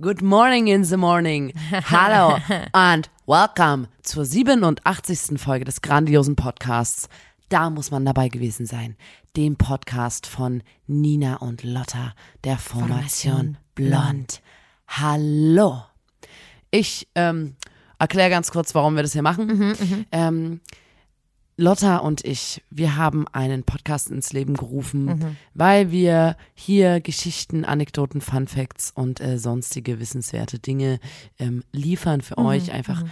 Good morning in the morning. Hallo and welcome zur 87. Folge des grandiosen Podcasts. Da muss man dabei gewesen sein. Dem Podcast von Nina und Lotta, der Formation Blond. Hallo. Ich ähm, erkläre ganz kurz, warum wir das hier machen. ähm, Lotta und ich, wir haben einen Podcast ins Leben gerufen, weil wir hier Geschichten, Anekdoten, Fun Facts und äh, sonstige wissenswerte Dinge ähm, liefern für euch, einfach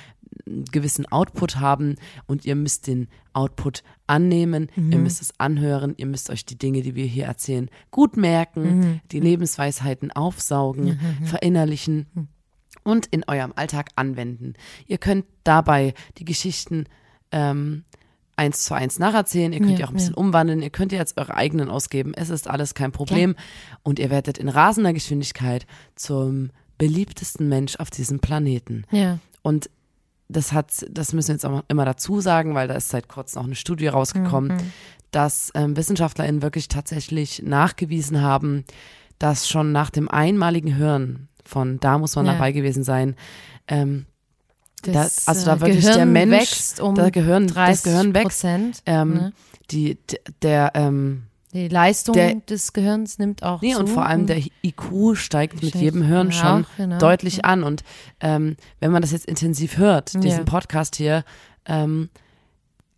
einen gewissen Output haben und ihr müsst den Output annehmen, ihr müsst es anhören, ihr müsst euch die Dinge, die wir hier erzählen, gut merken, die Lebensweisheiten aufsaugen, verinnerlichen und in eurem Alltag anwenden. Ihr könnt dabei die Geschichten ähm, eins zu eins nacherzählen, ihr könnt Ja, die auch ein bisschen umwandeln, ihr könnt die jetzt eure eigenen ausgeben, es ist alles kein Problem. Und ihr werdet in rasender Geschwindigkeit zum beliebtesten Mensch auf diesem Planeten. Ja. Und das hat, das müssen wir jetzt auch immer dazu sagen, weil da ist seit kurzem auch eine Studie rausgekommen, dass ähm, WissenschaftlerInnen wirklich tatsächlich nachgewiesen haben, dass schon nach dem einmaligen Hören von da muss man Ja. dabei gewesen sein, ähm, Das, Da- also da äh, wirklich Gehirn der Mensch, wächst um da Gehirn- das 30 Gehirn wächst. Prozent. ähm, ne? die, der, ähm, Die Leistung der- des Gehirns nimmt auch nee, zu. und vor allem der IQ steigt mit jedem Hören auch, schon genau. deutlich an. Und ähm, wenn man das jetzt intensiv hört, diesen Ja. Podcast hier, ähm,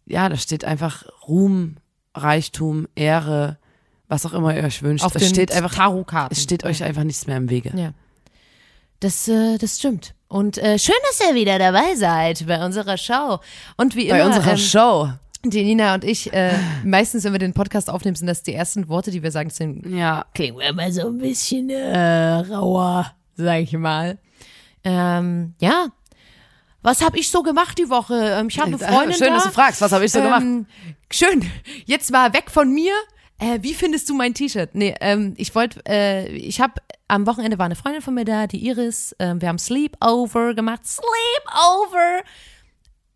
ja, da steht einfach Ruhm, Reichtum, Ehre, was auch immer ihr euch wünscht. auf es steht einfach, es steht euch einfach nichts mehr im Wege. Ja. Das, äh, das stimmt. Und äh, schön, dass ihr wieder dabei seid bei unserer Show. Und wie Bei immer, unserer ähm, Show. die Nina und ich, äh, meistens, wenn wir den Podcast aufnehmen, sind das die ersten Worte, die wir sagen, sind, Ja, klingen wir immer so ein bisschen äh, rauer, sag ich mal. Ähm, ja. Was habe ich so gemacht die Woche? Ähm, ich habe eine Freundin Schön, da. dass du fragst, was habe ich so gemacht? Ähm, schön. Jetzt mal weg von mir. Äh, wie findest du mein T-Shirt? Nee, ähm, ich wollte, äh, ich habe am Wochenende war eine Freundin von mir da, die Iris. Ähm, wir haben Sleepover gemacht. Sleepover.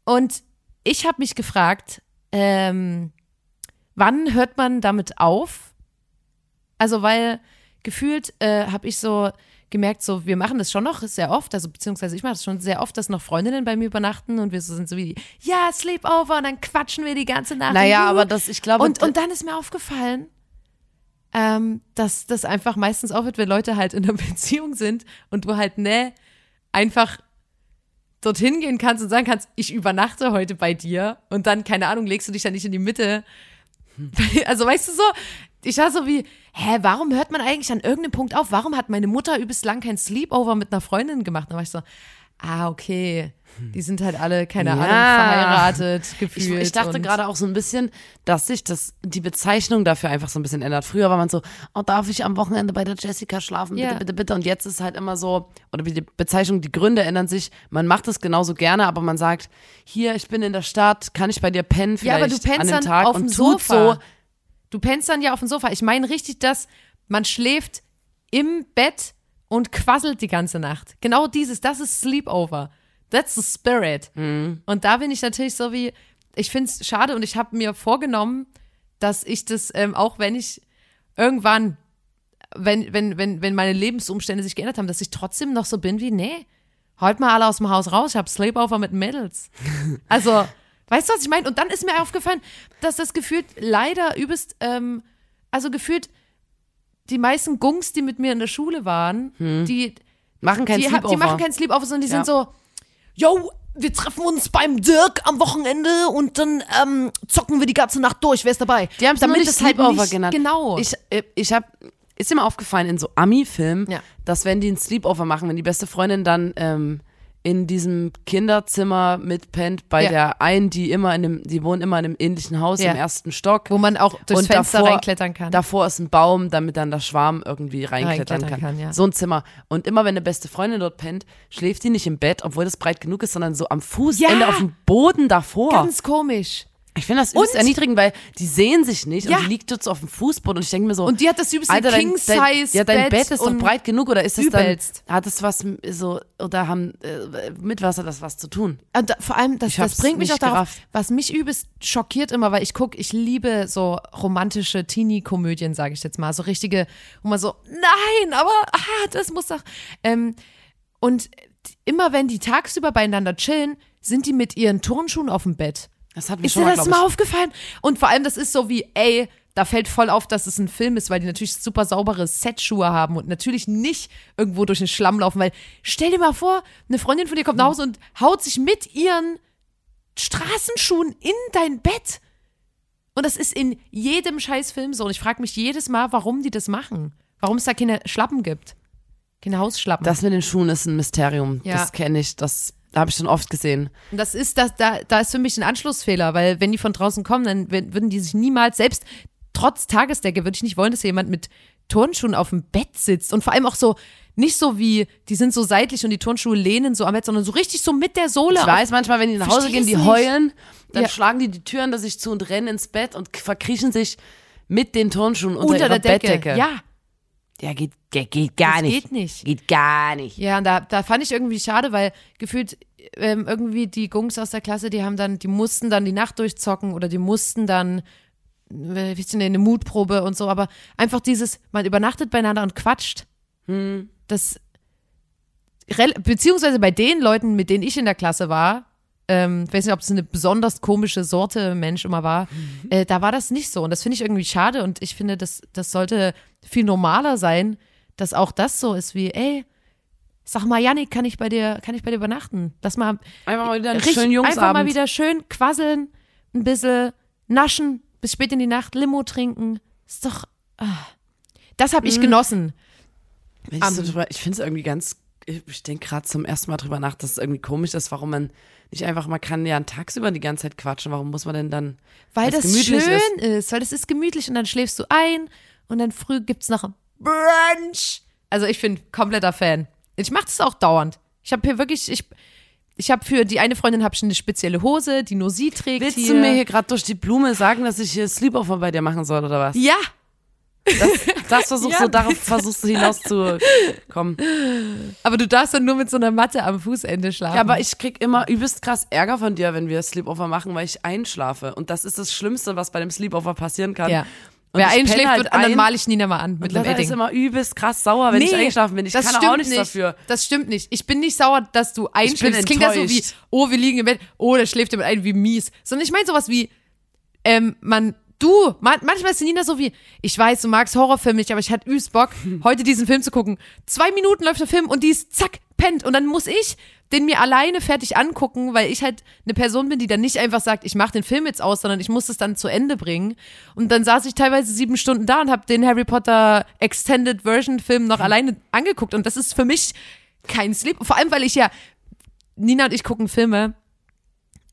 Und ich habe mich gefragt, ähm, wann hört man damit auf? Also, weil gefühlt äh, habe ich so gemerkt, so wir machen das schon noch sehr oft, also beziehungsweise ich mache das schon sehr oft, dass noch Freundinnen bei mir übernachten und wir so sind so wie, ja, Sleepover und dann quatschen wir die ganze Nacht. Naja, aber das, ich glaube, und, und dann ist mir aufgefallen, ähm, dass das einfach meistens aufhört, wenn Leute halt in einer Beziehung sind und du halt, ne, einfach dorthin gehen kannst und sagen kannst, ich übernachte heute bei dir und dann, keine Ahnung, legst du dich dann nicht in die Mitte. Also weißt du so, ich war so wie, hä, warum hört man eigentlich an irgendeinem Punkt auf? Warum hat meine Mutter übelst lang kein Sleepover mit einer Freundin gemacht? Da war ich so, ah, okay, die sind halt alle, keine Ja. Ahnung, verheiratet, Ich, gefühlt. ich dachte und- gerade auch so ein bisschen, dass sich das, die Bezeichnung dafür einfach so ein bisschen ändert. Früher war man so, oh, darf ich am Wochenende bei der Jessica schlafen? Bitte, Ja. bitte, bitte. Und jetzt ist halt immer so, oder wie die Bezeichnung, die Gründe ändern sich. Man macht es genauso gerne, aber man sagt, hier, ich bin in der Stadt, kann ich bei dir pennen Ja, vielleicht aber du pennst an dem Tag auf und dem Sofa. so. Du pennst dann ja auf dem Sofa. Ich meine richtig, dass man schläft im Bett und quasselt die ganze Nacht. Genau dieses, das ist Sleepover. That's the spirit. Mhm. Und da bin ich natürlich so wie, ich finde es schade und ich habe mir vorgenommen, dass ich das, ähm, auch wenn ich irgendwann, wenn, wenn, wenn, wenn meine Lebensumstände sich geändert haben, dass ich trotzdem noch so bin wie, nee, heute mal alle aus dem Haus raus, ich habe Sleepover mit Mädels. Also, weißt du, was ich meine? Und dann ist mir aufgefallen, dass das gefühlt leider übelst, ähm, also gefühlt die meisten Gungs, die mit mir in der Schule waren, die, Machen kein die, Sleepover. die machen kein Sleepover, sondern die Ja. sind so, yo, wir treffen uns beim Dirk am Wochenende und dann ähm, zocken wir die ganze Nacht durch. Wer ist dabei? Die haben es Damit es nicht halt Sleepover nicht- genannt. Genau. Ich, äh, ich habe, ist dir mal aufgefallen in so Ami-Filmen, Ja. dass wenn die ein Sleepover machen, wenn die beste Freundin dann ähm, in diesem Kinderzimmer mitpennt bei Ja. der einen, die immer in einem, die wohnen immer in einem ähnlichen Haus Ja. im ersten Stock. Wo man auch durchs Und Fenster davor- reinklettern kann. Davor ist ein Baum, damit dann der Schwarm irgendwie reinklettern, Reinklettern kann. kann, ja. So ein Zimmer. Und immer wenn eine beste Freundin dort pennt, schläft die nicht im Bett, obwohl das breit genug ist, sondern so am Fußende Ja. auf dem Boden davor. Ganz komisch. Ich finde das übelst Und- erniedrigend, weil die sehen sich nicht Ja. und die liegt so auf dem Fußboden und ich denke mir so, Und die hat das übelste Alter, dein, dein, King-Size ja, dein Bett Bett ist doch breit genug oder ist dann, übelst. hat es was so, oder haben, äh, mit was hat das was zu tun? Und da, vor allem, das, das bringt mich auch darauf, was mich übelst schockiert immer, weil ich gucke, ich liebe so romantische Teenie-Komödien, sage ich jetzt mal. So richtige, wo man so, nein, aber ah, das muss doch. Ähm, und immer wenn die tagsüber beieinander chillen, sind die mit ihren Turnschuhen auf dem Bett. Das hat mir Ist schon dir mal, das mal aufgefallen? Und vor allem, das ist so wie, ey, da fällt voll auf, dass es ein Film ist, weil die natürlich super saubere Setschuhe haben und natürlich nicht irgendwo durch den Schlamm laufen, weil stell dir mal vor, eine Freundin von dir kommt nach Hause und haut sich mit ihren Straßenschuhen in dein Bett. Und das ist in jedem Scheißfilm so. Und ich frage mich jedes Mal, warum die das machen. Warum es da keine Schlappen gibt. Keine Hausschlappen. das mit den Schuhen ist ein Mysterium. Ja. Das kenne ich, das habe ich schon oft gesehen. Und das ist, das, da, da ist für mich ein Anschlussfehler, weil wenn die von draußen kommen, dann wür- würden die sich niemals, selbst trotz Tagesdecke, würde ich nicht wollen, dass jemand mit Turnschuhen auf dem Bett sitzt. Und vor allem auch so, nicht so wie, die sind so seitlich und die Turnschuhe lehnen so am Bett, sondern so richtig so mit der Sohle. Ich weiß manchmal, wenn die nach Hause gehen, die nicht. heulen, dann Ja. schlagen die die Türen da sich zu und rennen ins Bett und verkriechen sich mit den Turnschuhen unter, unter der Decke. Bettdecke. Ja, Ja, geht, geht, geht gar das nicht. geht nicht. Geht gar nicht. Ja, und da, da fand ich irgendwie schade, weil gefühlt ähm, irgendwie die Gungs aus der Klasse, die haben dann, die mussten dann die Nacht durchzocken oder die mussten dann, äh, wie ist denn, eine Mutprobe und so, aber einfach dieses, man übernachtet beieinander und quatscht. Das, rel- beziehungsweise bei den Leuten, mit denen ich in der Klasse war, ähm, ich weiß nicht, ob es eine besonders komische Sorte Mensch immer war, äh, da war das nicht so. Und das finde ich irgendwie schade und ich finde, das, das sollte viel normaler sein, dass auch das so ist wie, ey, sag mal, Janik, kann ich bei dir, kann ich bei dir übernachten? Dass mal Einfach mal wieder einen richtig- schönen Jungsabend. einfach mal wieder schön quasseln, ein bisschen naschen, bis spät in die Nacht, Limo trinken. Ist doch, ah. das habe ich Mhm. genossen. So drüber, ich finde es irgendwie ganz, ich, denke gerade zum ersten Mal drüber nach, dass es irgendwie komisch ist, warum man nicht einfach, man kann ja tagsüber die ganze Zeit quatschen, warum muss man denn dann, Weil das schön ist. weil das ist gemütlich und dann schläfst du ein und dann früh gibt's noch ein Brunch. Also ich bin kompletter Fan. Ich mache das auch dauernd. Ich habe hier wirklich, ich, ich habe für die eine Freundin habe ich eine spezielle Hose, die nur sie trägt. Willst hier. du mir hier gerade durch die Blume sagen, dass ich hier Sleepover bei dir machen soll oder was? Ja, Das versuchst Ja, du, darauf versuchst du hinauszukommen. aber du darfst dann nur mit so einer Matte am Fußende schlafen. Ja, aber ich krieg immer übelst krass Ärger von dir, wenn wir Sleepover machen, weil ich einschlafe. Und das ist das Schlimmste, was bei dem Sleepover passieren kann. ja. Und Wer einschläft, halt wird an, dann ein. male ich Nina mal an mit einem Lara ist Edding. immer übelst krass sauer, wenn ich eingeschlafen bin. Ich das kann stimmt auch nichts nicht. dafür. Das stimmt nicht. Ich bin nicht sauer, dass du einschläfst. Es klingt das so wie, oh, wir liegen im Bett, oh, der schläft jemand ein, wie mies. Sondern ich meine sowas wie, ähm, man, du, man, manchmal ist die Nina so wie, ich weiß, du magst Horrorfilme nicht, aber ich hatte übelst Bock, heute diesen Film zu gucken. Zwei Minuten läuft der Film und die ist zack, pennt. Und dann muss ich den mir alleine fertig angucken, weil ich halt eine Person bin, die dann nicht einfach sagt, ich mache den Film jetzt aus, sondern ich muss es dann zu Ende bringen. Und dann saß ich teilweise sieben Stunden da und habe den Harry Potter Extended Version Film noch alleine angeguckt. Und das ist für mich kein Sleep. Vor allem, weil ich ja, Nina und ich gucken Filme,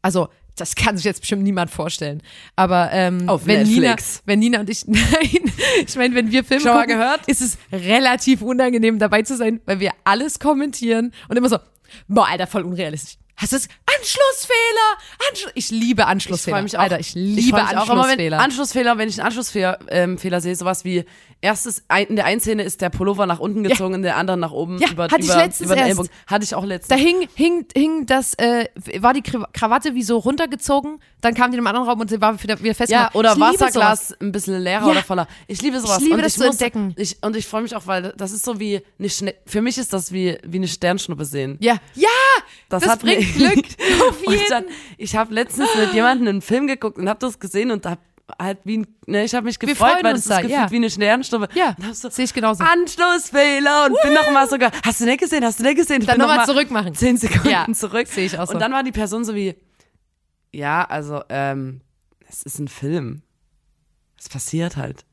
also das kann sich jetzt bestimmt niemand vorstellen. Aber ähm, Auf wenn Nina, wenn Nina und ich, nein, ich meine, wenn wir Filme Schon mal gucken, gehört? ist es relativ unangenehm dabei zu sein, weil wir alles kommentieren und immer so, boah, Alter, voll unrealistisch. Hast du das? Anschlussfehler! Anschlu ich liebe Ich Anschlussfehler. freue mich auch. Alter, ich liebe freu mich auch immer, wenn, Anschlussfehler. Anschlussfehler, wenn ich einen Anschlussfehler ähm, Fehler sehe, sowas wie erstes in der einen Szene ist der Pullover nach unten gezogen, in der anderen nach oben Ja, über, hatte ich über, letztens über den erst. Hatte ich auch letztens. da hing, hing, hing das, äh, war die Kra- Krawatte wie so runtergezogen, dann kam die in einem anderen Raum und sie war wieder, wieder fest. Ja, oder ich Wasserglas ein bisschen leerer Ja. oder voller. Ich liebe sowas. Ich liebe und das ich zu muss, entdecken. Ich, und ich freue mich auch, weil das ist so wie eine Schne für mich ist das wie, wie eine Sternschnuppe sehen. Ja, ja, das, hat bringt mir- Glück. Auf jeden. dann, ich habe letztens mit jemandem einen Film geguckt und habe das gesehen und hab halt wie ein, ne, ich habe mich gefreut, weil das ist da, gefühlt ja. wie eine Sternschnuppe. Ja, so, sehe ich genauso. Anschlussfehler und bin noch mal sogar, hast du nicht gesehen, hast du nicht gesehen? Ich Dann bin noch mal mal zurückmachen. Zehn Sekunden Ja, zurück. sehe ich auch so. Und dann war die Person so wie, ja, also, ähm, es ist ein Film. Es passiert halt.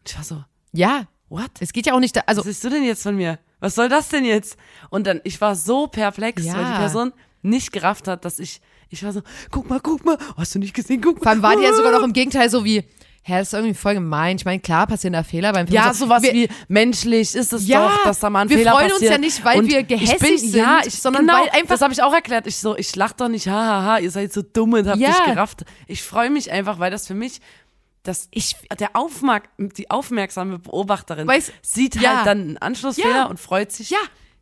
Und ich war so, Ja, what? es geht ja auch nicht, da, also Was siehst du denn jetzt von mir? Was soll das denn jetzt? Und dann, ich war so perplex, Ja. weil die Person nicht gerafft hat, dass ich, ich war so, guck mal, guck mal, hast du nicht gesehen, guck mal. Vor allem war die ja sogar noch im Gegenteil so wie, hä, das ist irgendwie voll gemein. Ich meine, klar passieren da Fehler beim Film. Ja, So, sowas wir, wie menschlich ist es Ja, doch, dass da mal ein wir Fehler freuen uns passiert. ja nicht, weil Und wir ich bin, gehässig ja, sind, ich, sondern genau, weil einfach- Das habe ich auch erklärt. Ich so, ich lach doch nicht, hahaha, ihr seid so dumm und habt Ja. nicht gerafft. Ich freue mich einfach, weil das für mich das Ich- der Aufmerk die aufmerksame Beobachterin Weiß- sieht ja. halt dann einen Anschlussfehler Ja. und freut sich. Ja,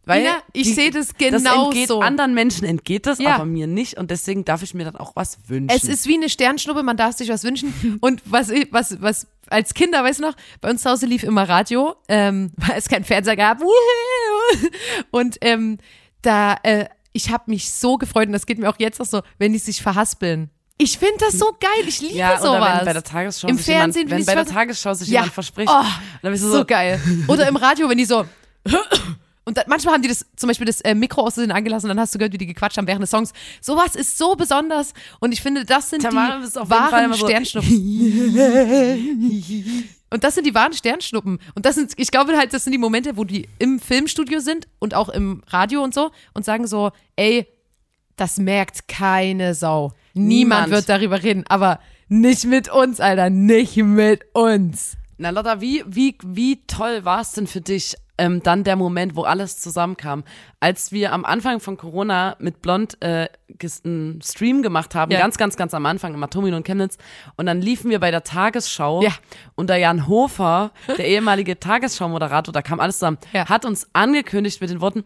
Weil Nina, ich sehe das Das genau entgeht so. anderen Menschen entgeht das, Ja. aber mir nicht und deswegen darf ich mir dann auch was wünschen. Es ist wie eine Sternschnuppe, man darf sich was wünschen. Und was, was, was als Kinder, weißt du noch, bei uns zu Hause lief immer Radio, ähm, weil es keinen Fernseher gab. Und ähm, da, äh, ich habe mich so gefreut, und das geht mir auch jetzt noch so, wenn die sich verhaspeln. Ich finde das so geil, ich liebe ja, sowas. oder wenn bei der Tagesschau Im sich Fernsehen, jemand, wenn bei der Tagesschau sich Ja. jemand verspricht, Oh, dann bist du so so, geil. Oder im Radio, wenn die so. Und dann, manchmal haben die das, zum Beispiel das äh, Mikro aus Versehen angelassen, dann hast du gehört, wie die gequatscht haben während des Songs. Sowas ist so besonders. Und ich finde, das sind Tamara die wahren so- Sternschnuppen. und das sind die wahren Sternschnuppen. Und das sind, ich glaube halt, das sind die Momente, wo die im Filmstudio sind und auch im Radio und so und sagen so, ey, das merkt keine Sau. Niemand Niemand. wird darüber reden, aber nicht mit uns, Alter, nicht mit uns. Na Lotta, wie, wie, wie toll war es denn für dich, ähm, dann der Moment, wo alles zusammenkam? Als wir am Anfang von Corona mit Blond äh, einen Stream gemacht haben, Ja. ganz, ganz, ganz am Anfang, im Atomin und Chemnitz, und dann liefen wir bei der Tagesschau Ja. und der Jan Hofer, der ehemalige Tagesschau-Moderator, da kam alles zusammen, Ja. hat uns angekündigt mit den Worten,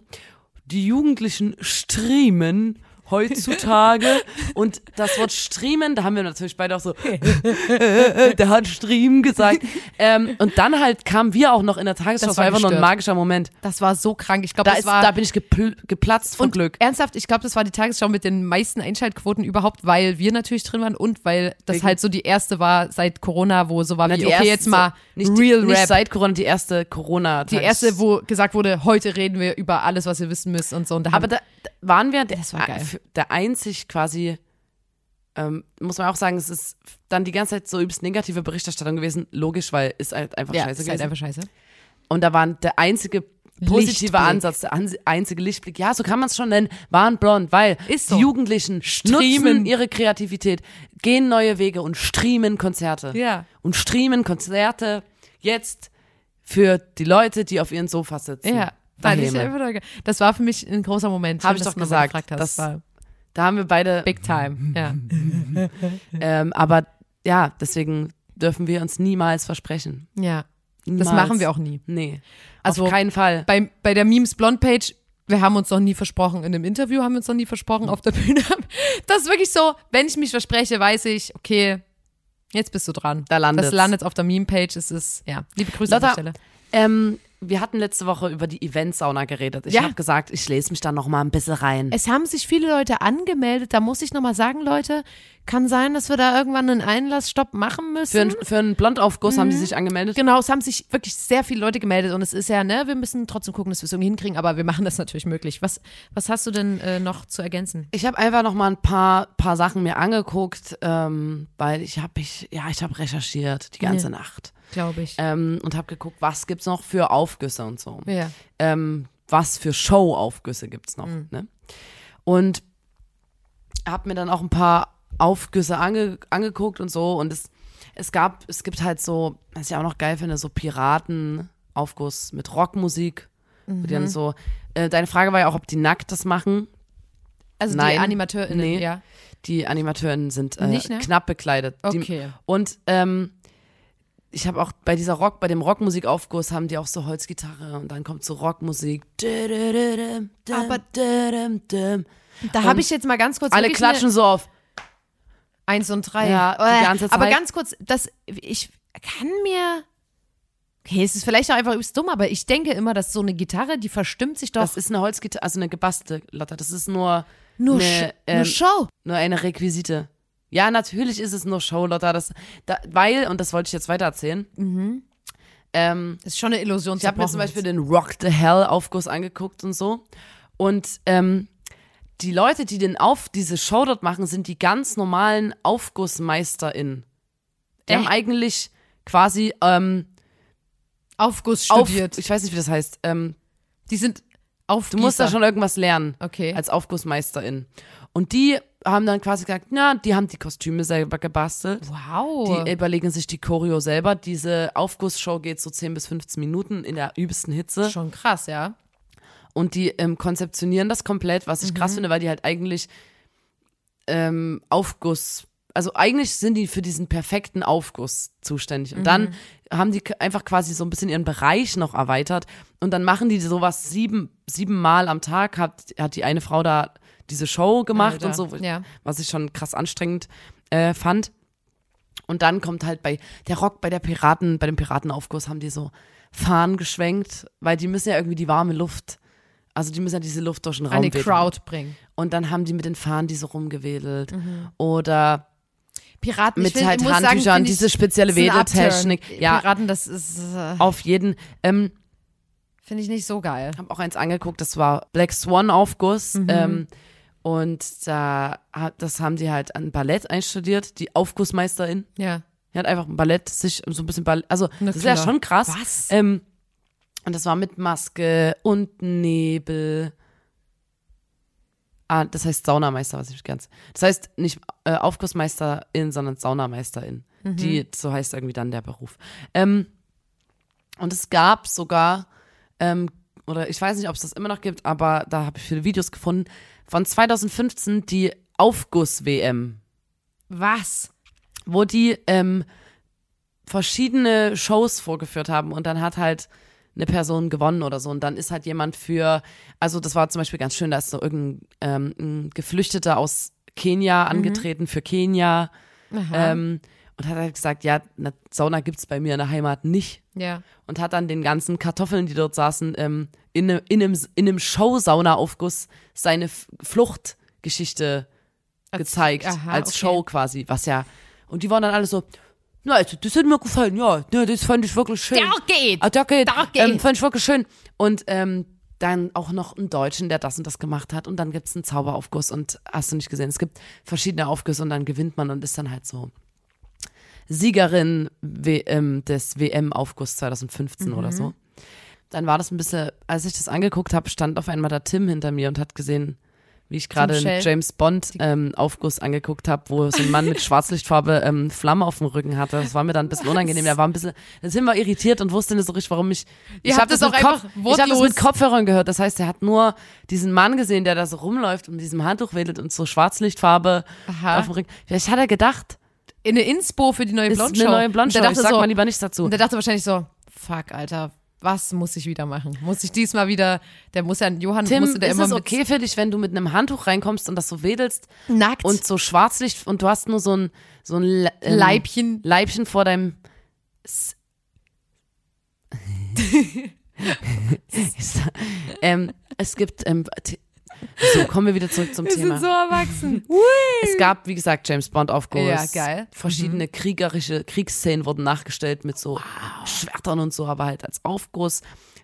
die Jugendlichen streamen heutzutage und das Wort streamen, da haben wir natürlich beide auch so, der hat Stream gesagt. ähm, und dann halt kamen wir auch noch in der Tagesschau, Das war einfach nur ein magischer Moment. Das war so krank. Ich glaube, Da, das ist, war da bin ich gepl geplatzt vor und Glück. ernsthaft, ich glaube, das war die Tagesschau mit den meisten Einschaltquoten überhaupt, weil wir natürlich drin waren und weil das Wegen- halt so die erste war seit Corona, wo so war Na, wie, okay, erste- jetzt mal nicht, Real die, nicht Rap. seit Corona, die erste corona die erste, wo gesagt wurde, heute reden wir über alles, was ihr wissen müsst und so. Und da Aber da, da waren wir Das war geil. Der einzig quasi, ähm, muss man auch sagen, es ist dann die ganze Zeit so übelst negative Berichterstattung gewesen. Logisch, weil ist halt einfach ja, scheiße ist halt einfach scheiße. Und da waren der einzige positive Lichtblick. Ansatz, der einzige Lichtblick, ja, so kann man es schon nennen, waren blond, weil so. die Jugendlichen Streamen. nutzen ihre Kreativität, gehen neue Wege und streamen Konzerte. Ja. Und streamen Konzerte jetzt für die Leute, die auf ihren Sofas sitzen. Ja. Fand ich einfach, das war für mich ein großer Moment. Hab Schön, ich doch gesagt, gefragt Hast. Das war Da haben wir beide, big time. Ja. ähm, aber ja, deswegen dürfen wir uns niemals versprechen. ja. Das Niemals. machen wir auch nie. Nee, Also- auf keinen Fall. bei, bei der Memes Blond Page, wir haben uns noch nie versprochen, in einem Interview haben wir uns noch nie versprochen, auf der Bühne. Das ist wirklich so, wenn ich mich verspreche, weiß ich, okay, jetzt bist du dran. Da landet's. Das landet auf der Meme Page, es ist, ja, liebe Grüße Lotta, an der Stelle. Ähm, wir hatten letzte Woche über die Eventsauna geredet. Ich Ja. habe gesagt, ich lese mich da noch mal ein bisschen rein. Es haben sich viele Leute angemeldet, da muss ich nochmal sagen, Leute, kann sein, dass wir da irgendwann einen Einlassstopp machen müssen. Für, ein, für einen Blondaufguss haben die sich angemeldet. Genau, es haben sich wirklich sehr viele Leute gemeldet und es ist ja, ne, wir müssen trotzdem gucken, dass wir es irgendwie hinkriegen, aber wir machen das natürlich möglich. Was, was hast du denn äh, noch zu ergänzen? Ich habe einfach noch mal ein paar, paar Sachen mir angeguckt, ähm, weil ich habe ich, ja, ich habe recherchiert die ganze Ja. Nacht Glaube ich. ähm, und habe geguckt, was gibt's noch für Aufgüsse und so. ja. ähm, was für Show-Aufgüsse gibt's noch. Mhm. Ne? Und habe mir dann auch ein paar Aufgüsse ange angeguckt und so. Und es, es gab, es gibt halt so, was ich auch noch geil finde, so Piraten-Aufguss mit Rockmusik. Wo die dann Mhm. so, äh, deine Frage war ja auch, ob die nackt das machen. Also Nein. die AnimateurInnen, Nee. ja. Die Animateurinnen sind äh, Nicht, ne? knapp bekleidet. Die, Okay. und ähm, ich habe auch bei dieser Rock, bei dem Rockmusikaufguss haben die auch so Holzgitarre und dann kommt so Rockmusik. Aber- da habe ich jetzt mal ganz kurz alle klatschen so auf. Eins und drei. Ja, die Äh, ganze Aber Zeit. ganz kurz, das, ich kann mir. Okay, es ist vielleicht auch einfach übelst dumm, aber ich denke immer, dass so eine Gitarre, die verstimmt sich doch Das ist eine Holzgitarre, also eine gebastelte Lotta. Das ist nur nur, eine, Sch ähm, nur Show. nur eine Requisite. Ja, natürlich ist es nur Show, Lotta. Das, da, weil, und das wollte ich jetzt weiter erzählen. Ähm, Das ist schon eine Illusion. Ich habe mir zum Beispiel den Rock the Hell Aufguss angeguckt und so. Und ähm, die Leute, die den auf diese Show dort machen, sind die ganz normalen AufgussmeisterInnen. Die Äh? haben eigentlich quasi ähm, Aufguss auf, studiert. ich weiß nicht, wie das heißt, ähm, Die sind auf Du musst da schon irgendwas lernen. Okay. Als Aufgussmeisterin. Und die haben dann quasi gesagt, na, die haben die Kostüme selber gebastelt. Wow. Die überlegen sich die Choreo selber. Diese Aufgussshow geht so 10 bis 15 Minuten in der übelsten Hitze. schon krass, ja. Und die ähm, konzeptionieren das komplett, was ich Mhm. krass finde, weil die halt eigentlich ähm, Aufguss, also eigentlich sind die für diesen perfekten Aufguss zuständig. Und Mhm. dann haben die einfach quasi so ein bisschen ihren Bereich noch erweitert. Und dann machen die sowas sieben, sieben Mal am Tag, hat, hat die eine Frau da diese Show gemacht Alter, und so, ja. was ich schon krass anstrengend äh, fand. Und dann kommt halt bei der Rock, bei der Piraten, bei dem Piratenaufguss haben die so Fahnen geschwenkt, weil die müssen ja irgendwie die warme Luft, also die müssen ja diese Luft durch den Raum Eine wedeln. Crowd bringen. Und dann haben die mit den Fahnen die so rumgewedelt. Oder Piraten, mit will, halt sagen, Handtüchern, ich, diese spezielle Wedeltechnik. Ja, Piraten, das ist, äh, auf jeden. Ähm, finde ich nicht so geil. habe auch eins angeguckt, das war Black Swan Aufguss. Mhm. Ähm, und da hat, das haben die halt an Ballett einstudiert, die Aufgussmeisterin. Ja. Die hat einfach ein Ballett, sich so ein bisschen Ballett, also Na das ist ja klar. schon krass. Was? Ähm, und das war mit Maske und Nebel. Ah, das heißt Saunameister, was ich ganz. Das heißt nicht äh, Aufgussmeisterin, sondern Saunameisterin. Mhm. Die, so heißt irgendwie dann der Beruf. Ähm, und es gab sogar, ähm, oder ich weiß nicht, ob es das immer noch gibt, aber da habe ich viele Videos gefunden, von 2015 die Aufguss-WM Was? wo die ähm, verschiedene Shows vorgeführt haben und dann hat halt eine Person gewonnen oder so. Und dann ist halt jemand für, also das war zum Beispiel ganz schön, da ist so irgendein ähm, ein Geflüchteter aus Kenia angetreten für Kenia. Ähm, und hat halt gesagt, ja, eine Sauna gibt's bei mir in der Heimat nicht Ja. und hat dann den ganzen Kartoffeln, die dort saßen, ähm, in, ne, in einem, in einem Show-Sauna-Aufguss seine Fluchtgeschichte gezeigt, aha, als okay. Show quasi, was ja, und die waren dann alle so, na, also, das hat mir gefallen, ja, ja, das fand ich wirklich schön. Der geht. Ah, der geht. Der geht. Ähm, fand ich wirklich schön. Und ähm, dann auch noch einen Deutschen, der das und das gemacht hat. Und dann gibt's einen Zauberaufguss und hast du nicht gesehen, es gibt verschiedene Aufgüsse und dann gewinnt man und ist dann halt so Siegerin WM, des WM-Aufguss 2015 Mhm. oder so. Dann war das ein bisschen, als ich das angeguckt habe, stand auf einmal der Tim hinter mir und hat gesehen, wie ich gerade einen. James Bond ähm, Aufguss angeguckt habe, wo so ein Mann mit Schwarzlichtfarbe ähm, Flamme auf dem Rücken hatte. Das war mir dann ein bisschen unangenehm. Der war ein bisschen, da sind wir irritiert und wusste nicht so richtig, warum ich. Ihr ich habe das, das mit auch einfach ich habe das mit Kopfhörern gehört. Das heißt, er hat nur diesen Mann gesehen, der da so rumläuft und mit diesem Handtuch wedelt und so Schwarzlichtfarbe Aha. auf dem Rücken. Vielleicht hat er gedacht, In eine Inspo für die neue Blondshow. eine neue Blondshow. Dachte sag so, mal lieber nichts dazu. Und der dachte wahrscheinlich so, fuck, Alter, was muss ich wieder machen? Muss ich diesmal wieder, der muss ja, Johann Tim, musste der ist immer es okay für dich, wenn du mit einem Handtuch reinkommst und das so wedelst nackt und so Schwarzlicht und du hast nur so ein, so ein Le- ähm, Leibchen. Leibchen vor deinem S ähm, es gibt ähm, so kommen wir wieder zurück zum Wir Thema. sind so erwachsen. es gab wie gesagt James Bond Aufguss. Ja, geil. Mhm. Verschiedene kriegerische Kriegsszenen wurden nachgestellt mit so Schwertern und so, aber halt als Aufguss.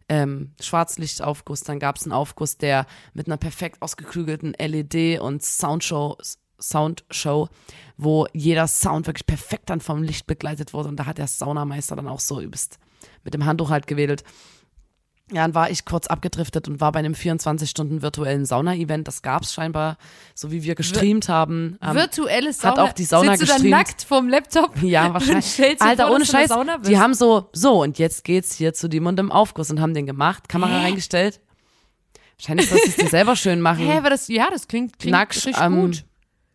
Ähm, Schwarzlichtaufguss, dann gab es einen Aufguss, der mit einer perfekt ausgeklügelten LED und Soundshow, Soundshow, wo jeder Sound wirklich perfekt dann vom Licht begleitet wurde und da hat der Saunameister dann auch so übelst mit dem Handtuch halt gewedelt. Ja, dann war ich kurz abgedriftet und war bei einem 24-Stunden virtuellen Sauna-Event. Das gab's scheinbar, so wie wir gestreamt haben. Ähm, Virtuelle Sauna. auch die Sauna Sitzt du dann gestreamt. nackt vorm Laptop? ja, wahrscheinlich. Alter, vor, ohne Scheiß. Die haben so, so, und jetzt geht's hier zu dem und dem Aufguss und haben den gemacht, Kamera reingestellt. Wahrscheinlich, dass sie es dir selber schön machen. Hä, aber das, ja, das klingt, klingt Nackt richtig am gut.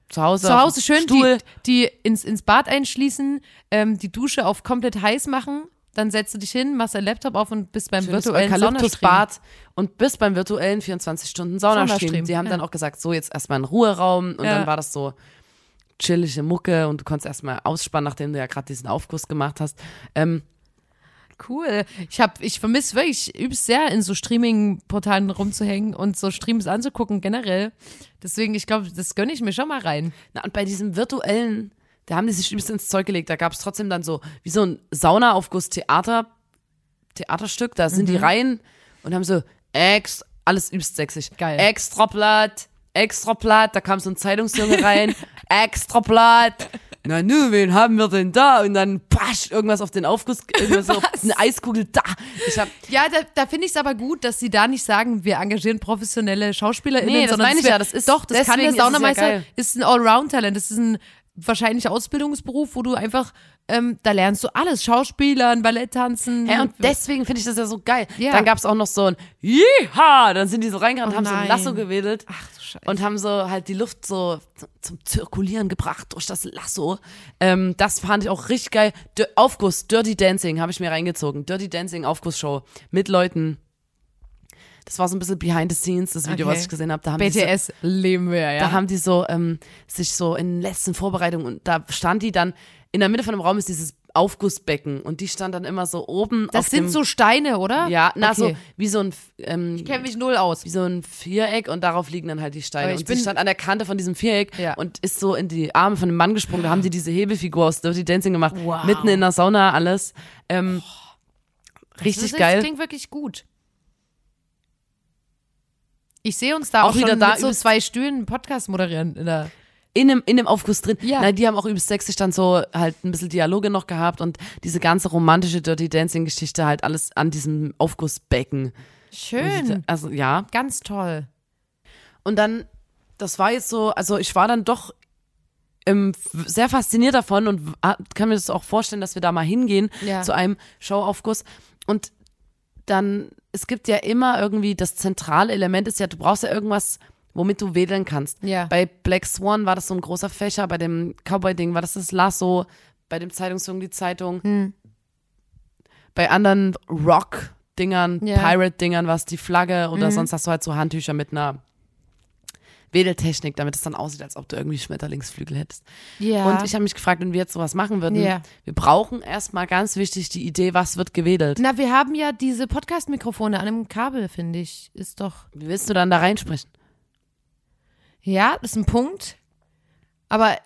Zu Hause. Zu Hause schön Stuhl. die, die ins, ins Bad einschließen, ähm, die Dusche auf komplett heiß machen, dann setzt du dich hin, machst deinen Laptop auf und bist beim Schönes virtuellen. Eukalyptusbad und bis beim virtuellen 24-Stunden Saunastream. Saunastream, Sie haben ja. dann auch gesagt, so jetzt erstmal ein Ruheraum und Ja. dann war das so chillige Mucke und du konntest erstmal ausspannen, nachdem du ja gerade diesen Aufguss gemacht hast. Ähm, Cool. Ich hab, ich vermisse wirklich übelst sehr, in so Streaming-Portalen rumzuhängen und so Streams anzugucken, generell. Deswegen, ich glaube, das gönne ich mir schon mal rein. na, und bei diesem virtuellen, da haben die sich bisschen ins Zeug gelegt. Da gab es trotzdem dann so, wie so ein Saunaaufguss-Theater, Theaterstück, da sind die rein und haben so ex, alles übelst sexig. Geil. Extra Blatt, extra Blatt, da kam so ein Zeitungsjunge rein, extra Blatt. na nu, wen haben wir denn da? Und dann pasch, irgendwas auf den Aufguss, irgendwas so, Was? eine Eiskugel da. Ich hab, Ja, da, da finde ich es aber gut, dass sie da nicht sagen, wir engagieren professionelle SchauspielerInnen, Nee, das sondern meine ich ja, das ist- doch, das kann der ja Saunameister, geil. ist ein Allround-Talent, das ist ein wahrscheinlich Ausbildungsberuf, wo du einfach, ähm, da lernst du alles, Schauspielern, Ballett tanzen. Hä, und deswegen finde ich das ja so geil. Ja. Dann gab's auch noch so ein Jeha! Dann sind die so reingerannt, Oh haben so ein nein. Lasso gewedelt. Ach du Scheiße. und haben so halt die Luft so zum Zirkulieren gebracht durch das Lasso. Ähm, das fand ich auch richtig geil. D Aufguss, Dirty Dancing habe ich mir reingezogen. Dirty Dancing Aufgussshow mit Leuten. Das war so ein bisschen behind the scenes, das Video, Okay. was ich gesehen habe. Da haben die so, BTS leben wir, ja. da haben die so ähm, sich so in letzten Vorbereitungen und da stand die dann in der Mitte von dem Raum ist dieses Aufgussbecken und die stand dann immer so oben das sind dem so Steine, oder? ja, na okay. so wie so ein ähm, Ich kenne mich null aus. wie so ein Viereck und darauf liegen dann halt die Steine. Ich und bin- stand an der Kante von diesem Viereck Ja. und ist so in die Arme von dem Mann gesprungen. Da haben die diese Hebefigur aus Dirty Dancing gemacht. Wow. Mitten in der Sauna, alles. Ähm, richtig das geil. Das klingt wirklich gut. Ich sehe uns da Auch auch, wieder da mit so zwei Stühlen einen Podcast moderieren. In der In dem, in dem Aufguss drin. Ja. Nein, die haben auch übelst sexy dann so halt ein bisschen Dialoge noch gehabt und diese ganze romantische Dirty Dancing Geschichte halt alles an diesem Aufgussbecken. Schön. Also ja. Ganz toll. Und dann, das war jetzt so, also ich war dann doch ähm, sehr fasziniert davon und ah, kann mir das auch vorstellen, dass wir da mal hingehen Ja. zu einem Showaufguss. Und dann, es gibt ja immer irgendwie, das zentrale Element ist ja, du brauchst ja irgendwas, womit du wedeln kannst. Ja. Bei Black Swan war das so ein großer Fächer, bei dem Cowboy-Ding war das das Lasso, bei dem Zeitungsjungen die Zeitung. Hm. Bei anderen Rock-Dingern, Ja. Mhm. Pirate-Dingern war es die Flagge oder sonst hast du halt so Handtücher mit einer Wedeltechnik, damit es dann aussieht, als ob du irgendwie Schmetterlingsflügel hättest. Ja. Und ich habe mich gefragt, wenn wir jetzt sowas machen würden, Ja. wir brauchen erstmal ganz wichtig die Idee, was wird gewedelt. Na, wir haben ja diese Podcast-Mikrofone an einem Kabel, finde ich. Ist doch. Wie willst du dann da reinsprechen? Ja, das ist ein Punkt. Aber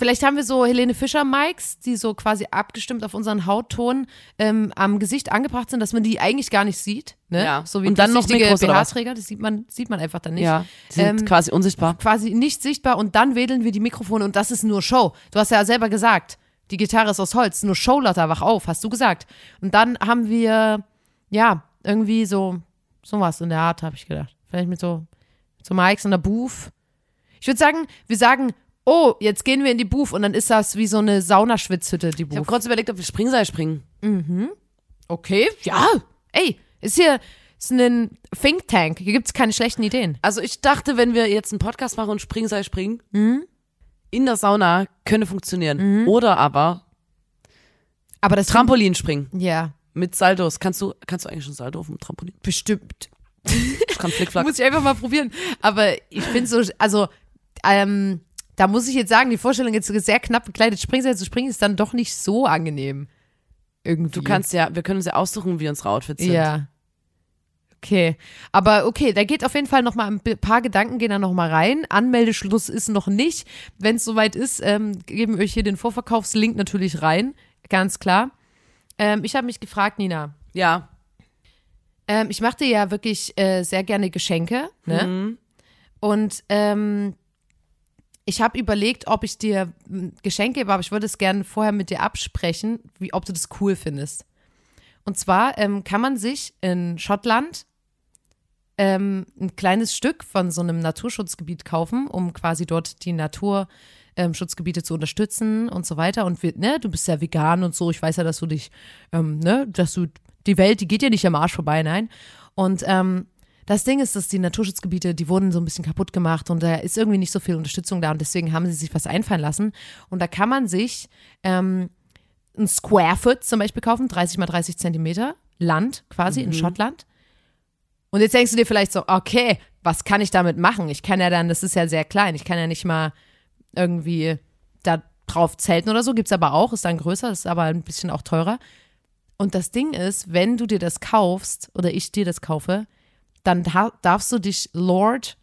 vielleicht haben wir so Helene Fischer-Mikes, die so quasi abgestimmt auf unseren Hautton ähm, am Gesicht angebracht sind, dass man die eigentlich gar nicht sieht. Ne? Ja. So wie Und dann noch? BH-Träger, das sieht man, sieht man einfach dann nicht. Ja, die sind Ähm, quasi unsichtbar. quasi nicht sichtbar und dann wedeln wir die Mikrofone und das ist nur Show. Du hast ja selber gesagt, die Gitarre ist aus Holz, nur Showlatter, wach auf, hast du gesagt. Und dann haben wir, ja, irgendwie so, sowas in der Art, habe ich gedacht. Vielleicht mit so, so Mikes und einer Booth. Ich würde sagen, wir sagen, oh, jetzt gehen wir in die Booth und dann ist das wie so eine Saunaschwitzhütte, die Ich habe Booth. kurz überlegt, ob wir Springseil springen. Okay, ja. Ey, ist hier, ist ein Think Tank, hier gibt es keine schlechten Ideen. Also ich dachte, wenn wir jetzt einen Podcast machen und Springseil springen, Mhm. in der Sauna könnte funktionieren. Oder aber Aber das Trampolin springen Ja, mit Saldos. Kannst du, kannst du eigentlich schon Saldo auf dem Trampolin? bestimmt. Ich kann Flickflack. Muss ich einfach mal probieren. Aber ich finde so, also, ähm, da muss ich jetzt sagen, die Vorstellung jetzt sehr knapp gekleidet Springseil zu springen ist dann doch nicht so angenehm. Irgendwie. Du kannst ja, wir können uns ja aussuchen, wie unsere Outfits sind. Ja. Okay. Aber okay, da geht auf jeden Fall noch mal ein paar Gedanken gehen da noch mal rein. Anmeldeschluss ist noch nicht. Wenn es soweit ist, ähm, geben wir euch hier den Vorverkaufslink natürlich rein. Ganz klar. Ähm, ich habe mich gefragt, Nina. Ja. Ähm, ich mache dir ja wirklich äh, sehr gerne Geschenke, ne? Mhm. Und ähm, ich habe überlegt, ob ich dir ein Geschenk gebe, aber ich würde es gerne vorher mit dir absprechen, wie, ob du das cool findest. Und zwar ähm, kann man sich in Schottland ähm, ein kleines Stück von so einem Naturschutzgebiet kaufen, um quasi dort die Naturschutzgebiete zu unterstützen und so weiter. Und ne, du bist ja vegan und so. Ich weiß ja, dass du dich, ähm, ne, dass du die Welt, die geht ja nicht am Arsch vorbei, nein. Und ähm, das Ding ist, dass die Naturschutzgebiete, die wurden so ein bisschen kaputt gemacht und da ist irgendwie nicht so viel Unterstützung da und deswegen haben sie sich was einfallen lassen. Und da kann man sich ähm, ein Square Foot zum Beispiel kaufen, 30 mal 30 Zentimeter Land quasi in Schottland. Und jetzt denkst du dir vielleicht so, okay, was kann ich damit machen? Ich kann ja dann, das ist ja sehr klein, ich kann ja nicht mal irgendwie da drauf zelten oder so, gibt's aber auch, ist dann größer, ist aber ein bisschen auch teurer. Und das Ding ist, wenn du dir das kaufst oder ich dir das kaufe, dann da- darfst du dich Lord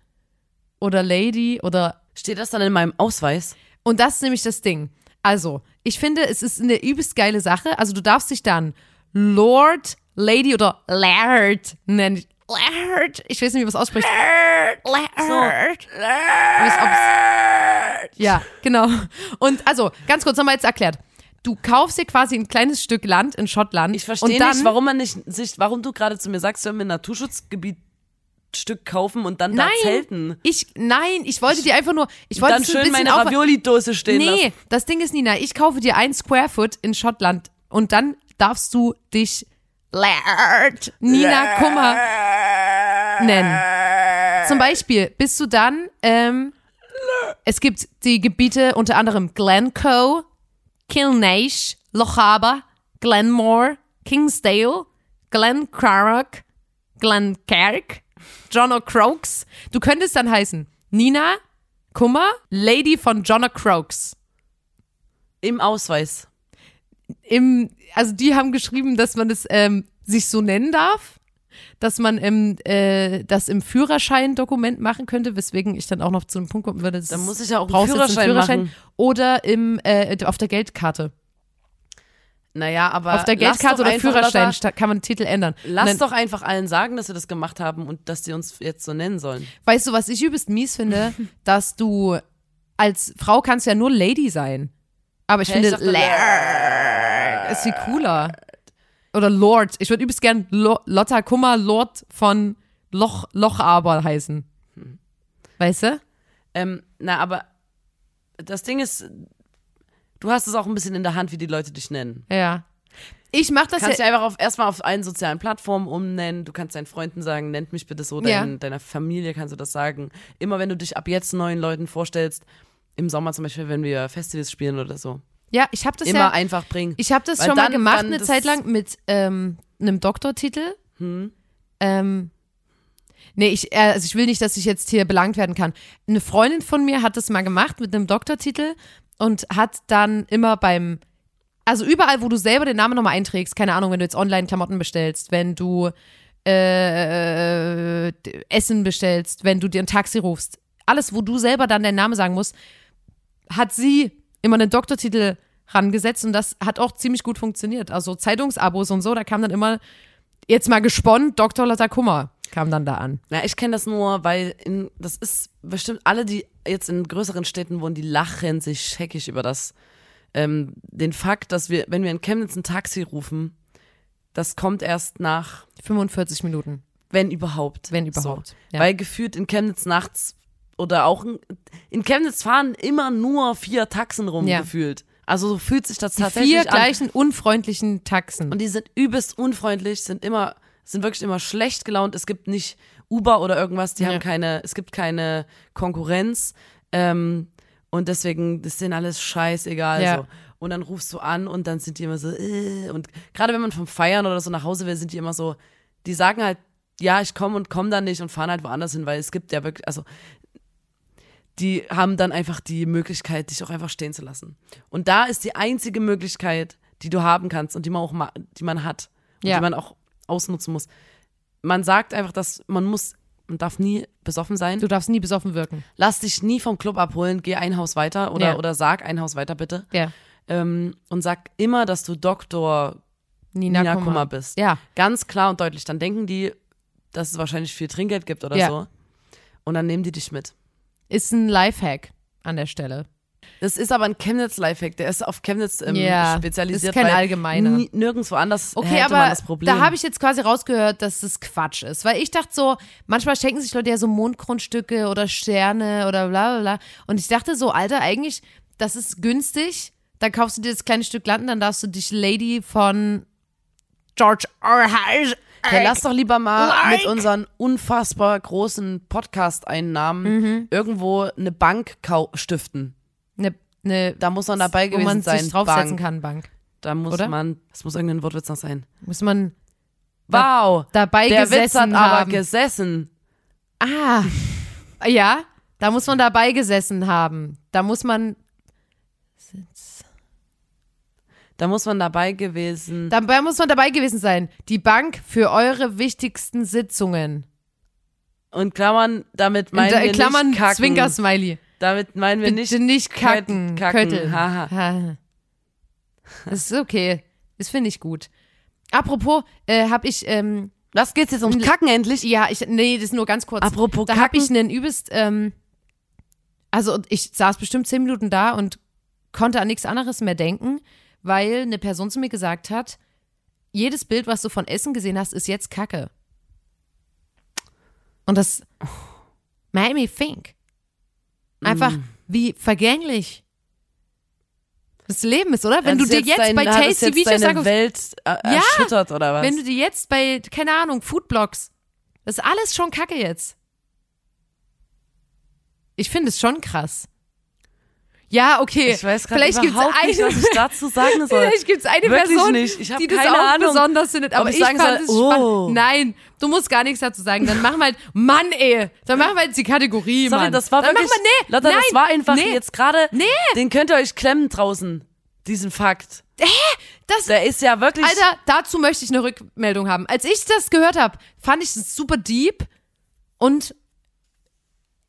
oder Lady oder Steht das dann in meinem Ausweis? und das ist nämlich das Ding. Also, ich finde, es ist eine übelst geile Sache. Also, du darfst dich dann Lord, Lady oder Laird nennen. Laird. Ich weiß nicht, wie man es ausspricht. Laird. Wie es ob's- Ja, genau. Und also, ganz kurz nochmal jetzt erklärt. Du kaufst dir quasi ein kleines Stück Land in Schottland. Ich verstehe nicht, warum man nicht sich, warum du gerade zu mir sagst, sollen wir ein Naturschutzgebiet Stück kaufen und dann da Nein, zelten. ich, nein, ich wollte dir einfach nur, ich wollte Dann schön meine Ravioli-Dose stehen Nee, lassen. das Ding ist, Nina, ich kaufe dir ein Square Foot in Schottland und dann darfst du dich Laird Nina Kummer nennen. Zum Beispiel bist du dann, ähm, es gibt die Gebiete unter anderem Glencoe, Kilnash, Lochaber, Glenmore, Kingsdale, Glencarrock, Glencarrick, John O'Croaks. Du könntest dann heißen Nina Kummer, Lady von John O'Croaks. Im Ausweis. Im, also die haben geschrieben, dass man es ähm, sich so nennen darf, dass man im, äh, das im Führerschein-Dokument machen könnte, weswegen ich dann auch noch zu einem Punkt kommen würde. Dann muss ich ja auch einen brauchst jetzt Führerschein, machen. Oder im, äh, auf der Geldkarte. Naja, aber Auf der Geldkarte oder Führerschein sta- kann man den Titel ändern. Lass dann, doch einfach allen sagen, dass wir das gemacht haben und dass die uns jetzt so nennen sollen. Weißt du, was ich übelst mies finde? dass du als Frau kannst ja nur Lady sein. Aber ich Hä, finde, ich dachte, ist viel cooler. Oder Lord. Ich würde übelst gern Lo Lotta Kummer Lord von Loch, Lochaber heißen. Weißt du? Ähm, na, aber das Ding ist, du hast es auch ein bisschen in der Hand, wie die Leute dich nennen. Ja. Ich mach das Du kannst ja. dich einfach auf, erstmal auf allen sozialen Plattformen umnennen. Du kannst deinen Freunden sagen, nennt mich bitte so. Ja. Dein, Deiner Familie kannst du das sagen. Immer wenn du dich ab jetzt neuen Leuten vorstellst, im Sommer zum Beispiel, wenn wir Festivals spielen oder so, Ja, ich habe das immer ja. einfach bringen. Ich habe das Weil schon mal dann- gemacht dann eine Zeit lang mit ähm, einem Doktortitel. Hm. Ähm, nee, ich, äh, also ich will nicht, dass ich jetzt hier belangt werden kann. Eine Freundin von mir hat das mal gemacht mit einem Doktortitel und hat dann immer beim, also überall, wo du selber den Namen nochmal einträgst, keine Ahnung, wenn du jetzt online Klamotten bestellst, wenn du äh, d- Essen bestellst, wenn du dir ein Taxi rufst, alles, wo du selber dann deinen Namen sagen musst, hat sie immer einen Doktortitel rangesetzt und das hat auch ziemlich gut funktioniert. Also Zeitungsabos und so, da kam dann immer, jetzt mal gesponnen, Dr. Lotta Kummer kam dann da an. Na, ich kenne das nur, weil in, das ist bestimmt alle, die jetzt in größeren Städten wohnen, die lachen sich scheckig über das. Ähm, den Fakt, dass wir, wenn wir in Chemnitz ein Taxi rufen, das kommt erst nach, 45 Minuten, wenn überhaupt. wenn überhaupt. So. Ja. Weil gefühlt in Chemnitz nachts oder auch in, in Chemnitz fahren immer nur vier Taxen rum, Ja. gefühlt. Also so fühlt sich das Die tatsächlich vier an. gleichen unfreundlichen Taxen. Und die sind übelst unfreundlich, sind immer, sind wirklich immer schlecht gelaunt. Es gibt nicht Uber oder irgendwas, die Ja. haben keine, es gibt keine Konkurrenz. Ähm, und deswegen, das ist denen alles scheißegal. Ja. So. Und dann rufst du an und dann sind die immer so, äh, und gerade wenn man vom Feiern oder so nach Hause will, sind die immer so, die sagen halt, ja, ich komme und komme dann nicht und fahren halt woanders hin, weil es gibt ja wirklich, also die haben dann einfach die Möglichkeit, dich auch einfach stehen zu lassen. Und da ist die einzige Möglichkeit, die du haben kannst und die man auch ma die man hat und Ja. die man auch ausnutzen muss. Man sagt einfach, dass man muss, man darf nie besoffen sein. Du darfst nie besoffen wirken. Lass dich nie vom Club abholen, geh ein Haus weiter oder, Ja. oder sag ein Haus weiter bitte. Ja. Ähm, und sag immer, dass du Doktor Nina, Nina Kummer. Kummer bist. Ja. Ganz klar und deutlich. Dann denken die, dass es wahrscheinlich viel Trinkgeld gibt oder Ja. so. Und dann nehmen die dich mit. Ist ein Lifehack an der Stelle. Das ist aber ein Chemnitz-Lifehack, der ist auf Chemnitz ähm, Ja, spezialisiert. ist kein allgemeiner. Nirgendwo anders Okay, hätte aber man das Problem. da habe ich jetzt quasi rausgehört, dass das Quatsch ist. Weil ich dachte so, manchmal schenken sich Leute ja so Mondgrundstücke oder Sterne oder bla bla bla. Und ich dachte so, Alter, eigentlich, das ist günstig. Dann kaufst du dir das kleine Stück Land und dann darfst du dich Lady von George R. R. Hey, lass doch lieber mal Like. mit unseren unfassbar großen Podcast-Einnahmen Mhm. irgendwo eine Bank stiften. Ne, ne, Da muss man dabei wo gewesen man sein. sich draufsetzen Bank. kann, Bank. Da muss Oder? man, es muss irgendein Wortwitz noch sein. Muss man Wow, dabei der gesessen Witz hat aber haben. gesessen. ah, ja, da muss man dabei gesessen haben. Da muss man Da muss man dabei gewesen. Dabei muss man dabei gewesen sein. Die Bank für eure wichtigsten Sitzungen. Und Klammern, damit meinen In wir Klammern. Zwinker-Smiley. Damit meinen wir Bitte nicht nicht kacken. kacken. Ha. Das ist okay. Das finde ich gut. Apropos, äh, habe ich ähm, Was geht's jetzt ums Kacken endlich? Ja, ich, nee, das ist nur ganz kurz. Apropos da habe Kacken. ich einen übelst, ähm, also ich saß bestimmt zehn Minuten da und konnte an nichts anderes mehr denken, weil eine Person zu mir gesagt hat, jedes Bild, was du von Essen gesehen hast, ist jetzt Kacke. Und das made me think. Einfach, Mm. wie vergänglich das Leben ist, oder? Wenn Hat du es dir jetzt dein- bei Tasty Videos deine anguckst, Welt äh, Ja, erschüttert oder was? wenn du dir jetzt bei, keine Ahnung, Foodblogs, das ist alles schon Kacke jetzt. Ich finde es schon krass. Ja, okay. ich weiß gerade vielleicht gibt's überhaupt nicht, eine, was ich dazu sagen soll. Vielleicht gibt es eine Wirklich Person, nicht. Ich die das keine auch Ahnung, besonders findet. Aber ich ich, fand soll, es oh. spannend. Nein, du musst gar nichts dazu sagen. Dann machen wir halt, Mann, ey. Dann machen wir jetzt die Kategorie, Sorry, Mann. das war Dann wirklich. Machen wir, nee, Lotta, nein, das war einfach nee, jetzt gerade. Nee. Den könnt ihr euch klemmen draußen. Diesen Fakt. Das, Der ist ja wirklich. Alter, dazu möchte ich eine Rückmeldung haben. Als ich das gehört habe, fand ich es super deep und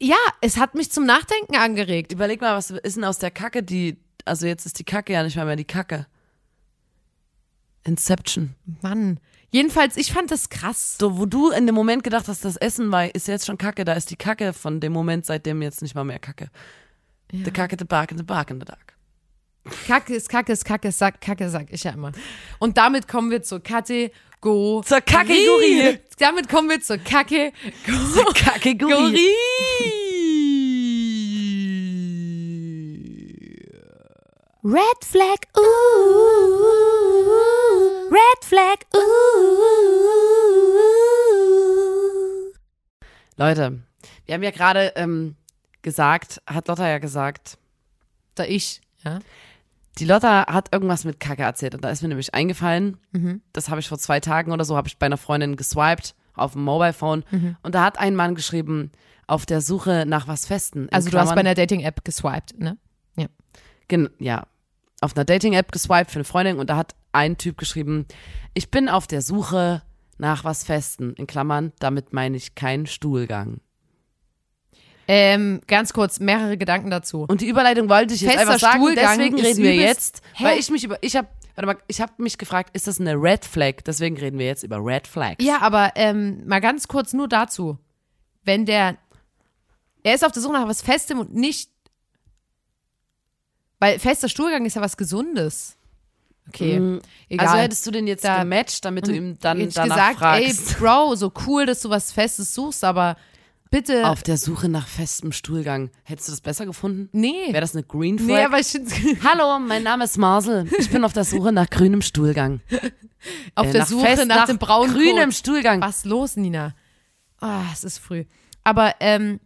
ja, es hat mich zum Nachdenken angeregt. Überleg mal, was ist denn aus der Kacke, die. Also jetzt ist die Kacke ja nicht mal mehr die Kacke. Inception. Mann. Jedenfalls, ich fand das krass. So, wo du in dem Moment gedacht hast, das Essen war, ist jetzt schon Kacke, da ist die Kacke von dem Moment seitdem jetzt nicht mal mehr Kacke. The Kacke, the bark, the bark in the dark. Kacke ist Kacke ist Kacke Sack, Kacke sag ich ja immer. Und damit kommen wir zur Kategorie. Zur Kategorie. Damit kommen wir zur Kacke. Kategorie. Red Flag, ooh, Red Flag, ooh. Leute, wir haben ja gerade ähm, gesagt, hat Lotta ja gesagt, Da ich, ja. die Lotta hat irgendwas mit Kacke erzählt und da ist mir nämlich eingefallen, das habe ich vor zwei Tagen oder so, habe ich bei einer Freundin geswiped auf dem Mobile Phone und da hat ein Mann geschrieben, auf der Suche nach was Festen. Also du hast bei Klammern- einer Dating-App geswiped, ne? Ja. Gen ja, auf einer Dating-App geswiped für eine Freundin und da hat ein Typ geschrieben, ich bin auf der Suche nach was Festen, in Klammern, damit meine ich keinen Stuhlgang. Ähm, ganz kurz, mehrere Gedanken dazu. Und die Überleitung wollte ich jetzt Fester einfach sagen, Stuhlgang deswegen reden wir jetzt, Hä? weil ich mich über, ich habe, warte mal, ich habe mich gefragt, ist das eine Red Flag? Deswegen reden wir jetzt über Red Flags. Ja, aber ähm, mal ganz kurz nur dazu. Wenn der, er ist auf der Suche nach was Festem und nicht, weil fester Stuhlgang ist ja was Gesundes. Okay, egal. Also hättest du den jetzt Da- gematcht, damit du ihm dann Jetzt danach gesagt, fragst. ey, Bro, so cool, dass du was Festes suchst, aber bitte, auf der Suche nach festem Stuhlgang. Hättest du das besser gefunden? nee. Wäre das eine Green Flag? Nee, aber ich Hallo, mein Name ist Marsel. Ich bin auf der Suche nach grünem Stuhlgang. auf Äh, der Suche fest- nach, dem braunen grünem Kot. Stuhlgang. Was los, Nina? Ah, es ist früh. Aber, ähm,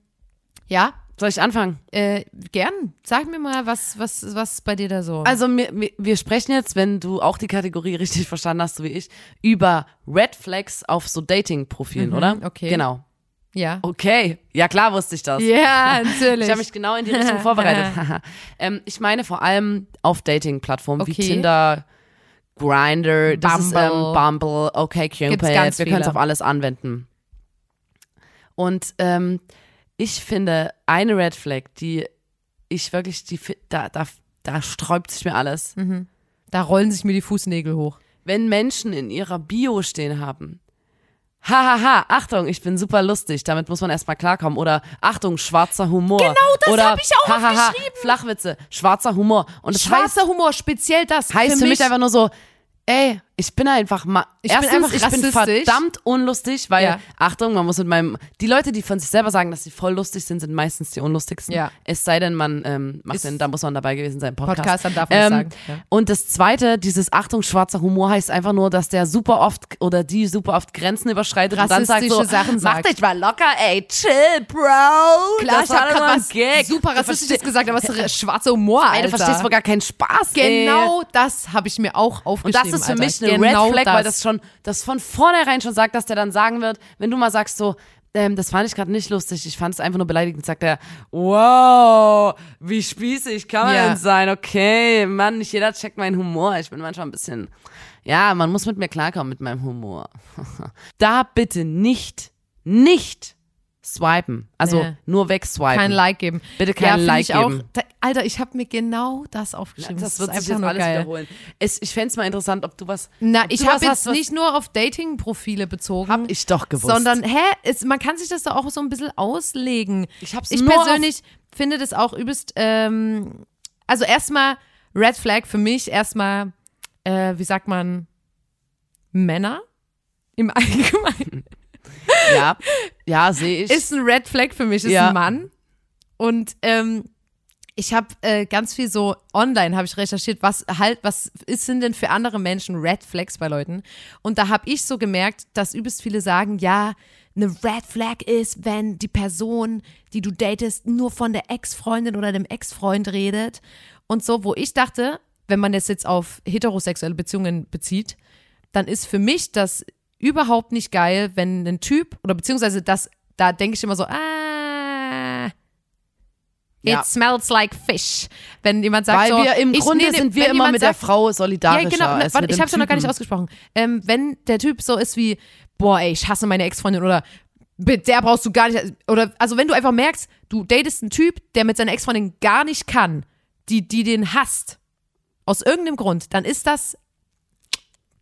ja, Soll ich anfangen? äh, gern. Sag mir mal, was, was, was bei dir da so? Also wir, wir- sprechen jetzt, wenn du auch die Kategorie richtig verstanden hast, so wie ich, über Red Flags auf so Dating-Profilen, Mhm, oder? okay. Genau. ja. Okay. Ja, klar wusste ich das. Ja, natürlich. Ich habe mich genau in die Richtung vorbereitet. ähm, ich meine vor allem auf Dating-Plattformen wie Okay. Tinder, Grinder, das ist ähm, Bumble. Bumble, okay, Cupid. Wir können es auf alles anwenden. Und ähm, ich finde eine Red Flag, die ich wirklich, die da, da, da sträubt sich mir alles. da rollen sich mir die Fußnägel hoch. Wenn Menschen in ihrer Bio stehen haben, Hahaha, Achtung, ich bin super lustig, damit muss man erstmal klarkommen. Oder Achtung, schwarzer Humor. Genau, das Oder, hab ich auch hahaha, aufgeschrieben. Flachwitze, schwarzer Humor. Und das heißt, Schwarzer Humor, speziell das. heißt für mich, einfach nur so, ey, ich bin einfach mal. Ich bin Erstens, einfach ich bin rassistisch. verdammt unlustig, weil, Ja. Achtung, man muss mit meinem. Die Leute, die von sich selber sagen, dass sie voll lustig sind, sind meistens die unlustigsten. Ja. Es sei denn, man ähm, macht Ist- den, da muss man dabei gewesen sein, Podcast. Podcast, dann darf man das sagen, ja. Und das zweite, dieses Achtung, schwarzer Humor heißt einfach nur, dass der super oft oder die super oft Grenzen überschreitet und dann sagt so, Sachen mach sagt. dich mal locker, ey, chill, Bro. Klar, das ich mal ein was Gag. super Rassistisches gesagt, aber es ist schwarzer Humor, Ey, Alter. du verstehst wohl gar keinen Spaß, ey. Genau das habe ich mir auch Und aufgeschrieben. das ist für Alter. mich eine genau Red Flag, das. weil das schon, das von vornherein schon sagt, dass der dann sagen wird, wenn du mal sagst so, ähm, das fand ich gerade nicht lustig, ich fand es einfach nur beleidigend, sagt er, wow, wie spießig kann man Ja. denn sein? Okay, Mann, nicht jeder checkt meinen Humor. Ich bin manchmal ein bisschen, ja, man muss mit mir klarkommen mit meinem Humor. da bitte nicht, nicht swipen. Also Nee. nur wegswipen. Kein Like geben. Bitte kein ja, Like ich auch, geben. Da, Alter, ich habe mir genau das aufgeschrieben. Das wird ist sich jetzt alles geil. wiederholen. Es, ich fände es mal interessant, ob du was. Na, ich habe hast, jetzt was- nicht nur auf Dating-Profile bezogen. Hab ich doch gewusst. Sondern, hä, es, man kann sich das doch auch so ein bisschen auslegen. Ich hab's Ich nur persönlich finde das auch übelst, ähm, also erstmal Red Flag für mich, erstmal, äh, wie sagt man, Männer im Allgemeinen. ja, ja, sehe ich. Ist ein Red Flag für mich, ist Ja. ein Mann. Und ähm, ich habe äh, ganz viel so online habe ich recherchiert, was halt, was ist, sind denn für andere Menschen Red Flags bei Leuten? Und da habe ich so gemerkt, dass übelst viele sagen, ja, eine Red Flag ist, wenn die Person, die du datest, nur von der Ex-Freundin oder dem Ex-Freund redet. Und so, wo ich dachte, wenn man das jetzt auf heterosexuelle Beziehungen bezieht, dann ist für mich das überhaupt nicht geil, wenn ein Typ oder beziehungsweise das, da denke ich immer so, ah, Ja. it smells like fish. Wenn jemand sagt Weil so, wir im ich, Grunde nee, sind wir immer mit sagt, der Frau solidarischer ja, genau. als Warte, ich habe es noch gar nicht ausgesprochen. Ähm, wenn der Typ so ist wie, boah, ey, ich hasse meine Ex-Freundin oder mit der brauchst du gar nicht, oder, also wenn du einfach merkst, du datest einen Typ, der mit seiner Ex-Freundin gar nicht kann, die, die den hasst, aus irgendeinem Grund, dann ist das,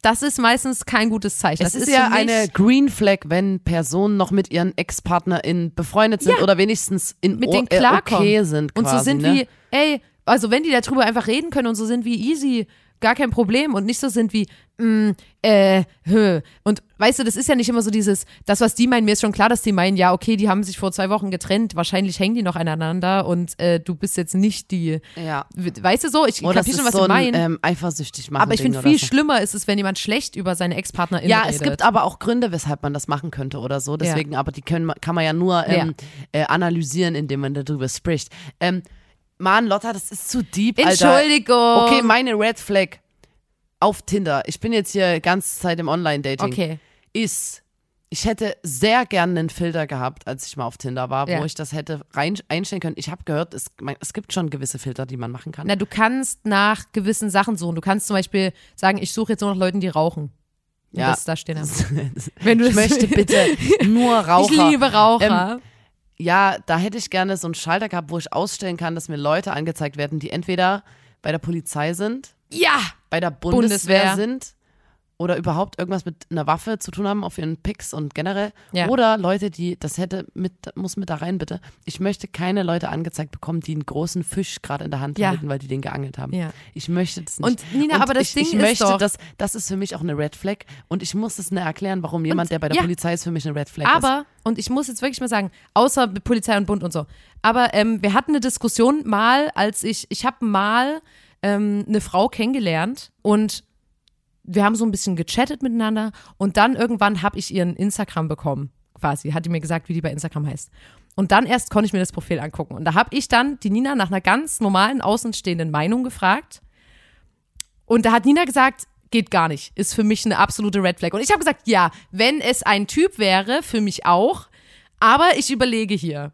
das ist meistens kein gutes Zeichen. Es das ist, ja für mich- eine Green Flag, wenn Personen noch mit ihren Ex-PartnerInnen befreundet sind Ja. oder wenigstens in mit denen äh, klarkommen. okay sind und quasi, so sind ne? wie, ey, also wenn die darüber einfach reden können und so sind wie easy, gar kein Problem und nicht so sind wie, mm, äh, hö. Und weißt du, das ist ja nicht immer so dieses, das, was die meinen, mir ist schon klar, dass die meinen, ja, okay, die haben sich vor zwei Wochen getrennt, wahrscheinlich hängen die noch aneinander und äh, du bist jetzt nicht die, Ja. weißt du so, ich Oder das kapier ist schon, was so ein meinst. ähm, eifersüchtig machen aber ich finde viel so. schlimmer ist es, wenn jemand schlecht über seine Ex-PartnerInnen Ja, redet. es gibt aber auch Gründe, weshalb man das machen könnte oder so. Deswegen, aber die können, kann man ja nur ähm, äh, analysieren, indem man darüber spricht. Ähm, Mann, Lotta, das ist zu deep, Alter. Entschuldigung. Okay, meine Red Flag auf Tinder. Ich bin jetzt hier ganze Zeit im Online-Dating. Okay. Ist, ich hätte sehr gerne einen Filter gehabt, als ich mal auf Tinder war, Ja. wo ich das hätte rein, einstellen können. Ich habe gehört, es, man, es gibt schon gewisse Filter, die man machen kann. Na, du kannst nach gewissen Sachen suchen. Du kannst zum Beispiel sagen, ich suche jetzt nur noch Leuten, die rauchen. Und Ja. Das da stehen haben. Wenn du ich das möchte bitte nur Raucher. Ich liebe Raucher. Ja, da hätte ich gerne so einen Schalter gehabt, wo ich ausstellen kann, dass mir Leute angezeigt werden, die entweder bei der Polizei sind, ja. bei der Bundeswehr, Bundeswehr. sind oder überhaupt irgendwas mit einer Waffe zu tun haben auf ihren Picks und generell. Ja. Oder Leute, die, das hätte mit, muss mit da rein bitte. Ich möchte keine Leute angezeigt bekommen, die einen großen Fisch gerade in der Hand Ja. halten, weil die den geangelt haben. Ja. Ich möchte das nicht. Und Nina, aber das ich, Ding ich ist möchte, doch- Das, das ist für mich auch eine Red Flag und ich muss es nicht erklären, warum jemand, der bei der. Polizei ist, für mich eine Red Flag ist. Aber, und ich muss jetzt wirklich mal sagen, außer mit Polizei und Bund und so, aber ähm, wir hatten eine Diskussion mal, als ich, ich habe mal ähm, eine Frau kennengelernt und wir haben so ein bisschen gechattet miteinander und dann irgendwann habe ich ihren Instagram bekommen, quasi, hat die mir gesagt, wie die bei Instagram heißt. Und dann erst konnte ich mir das Profil angucken. Und da habe ich dann die Nina nach einer ganz normalen außenstehenden Meinung gefragt. Und da hat Nina gesagt, geht gar nicht, ist für mich eine absolute Red Flag. Und ich habe gesagt, ja, wenn es ein Typ wäre, für mich auch, aber ich überlege hier.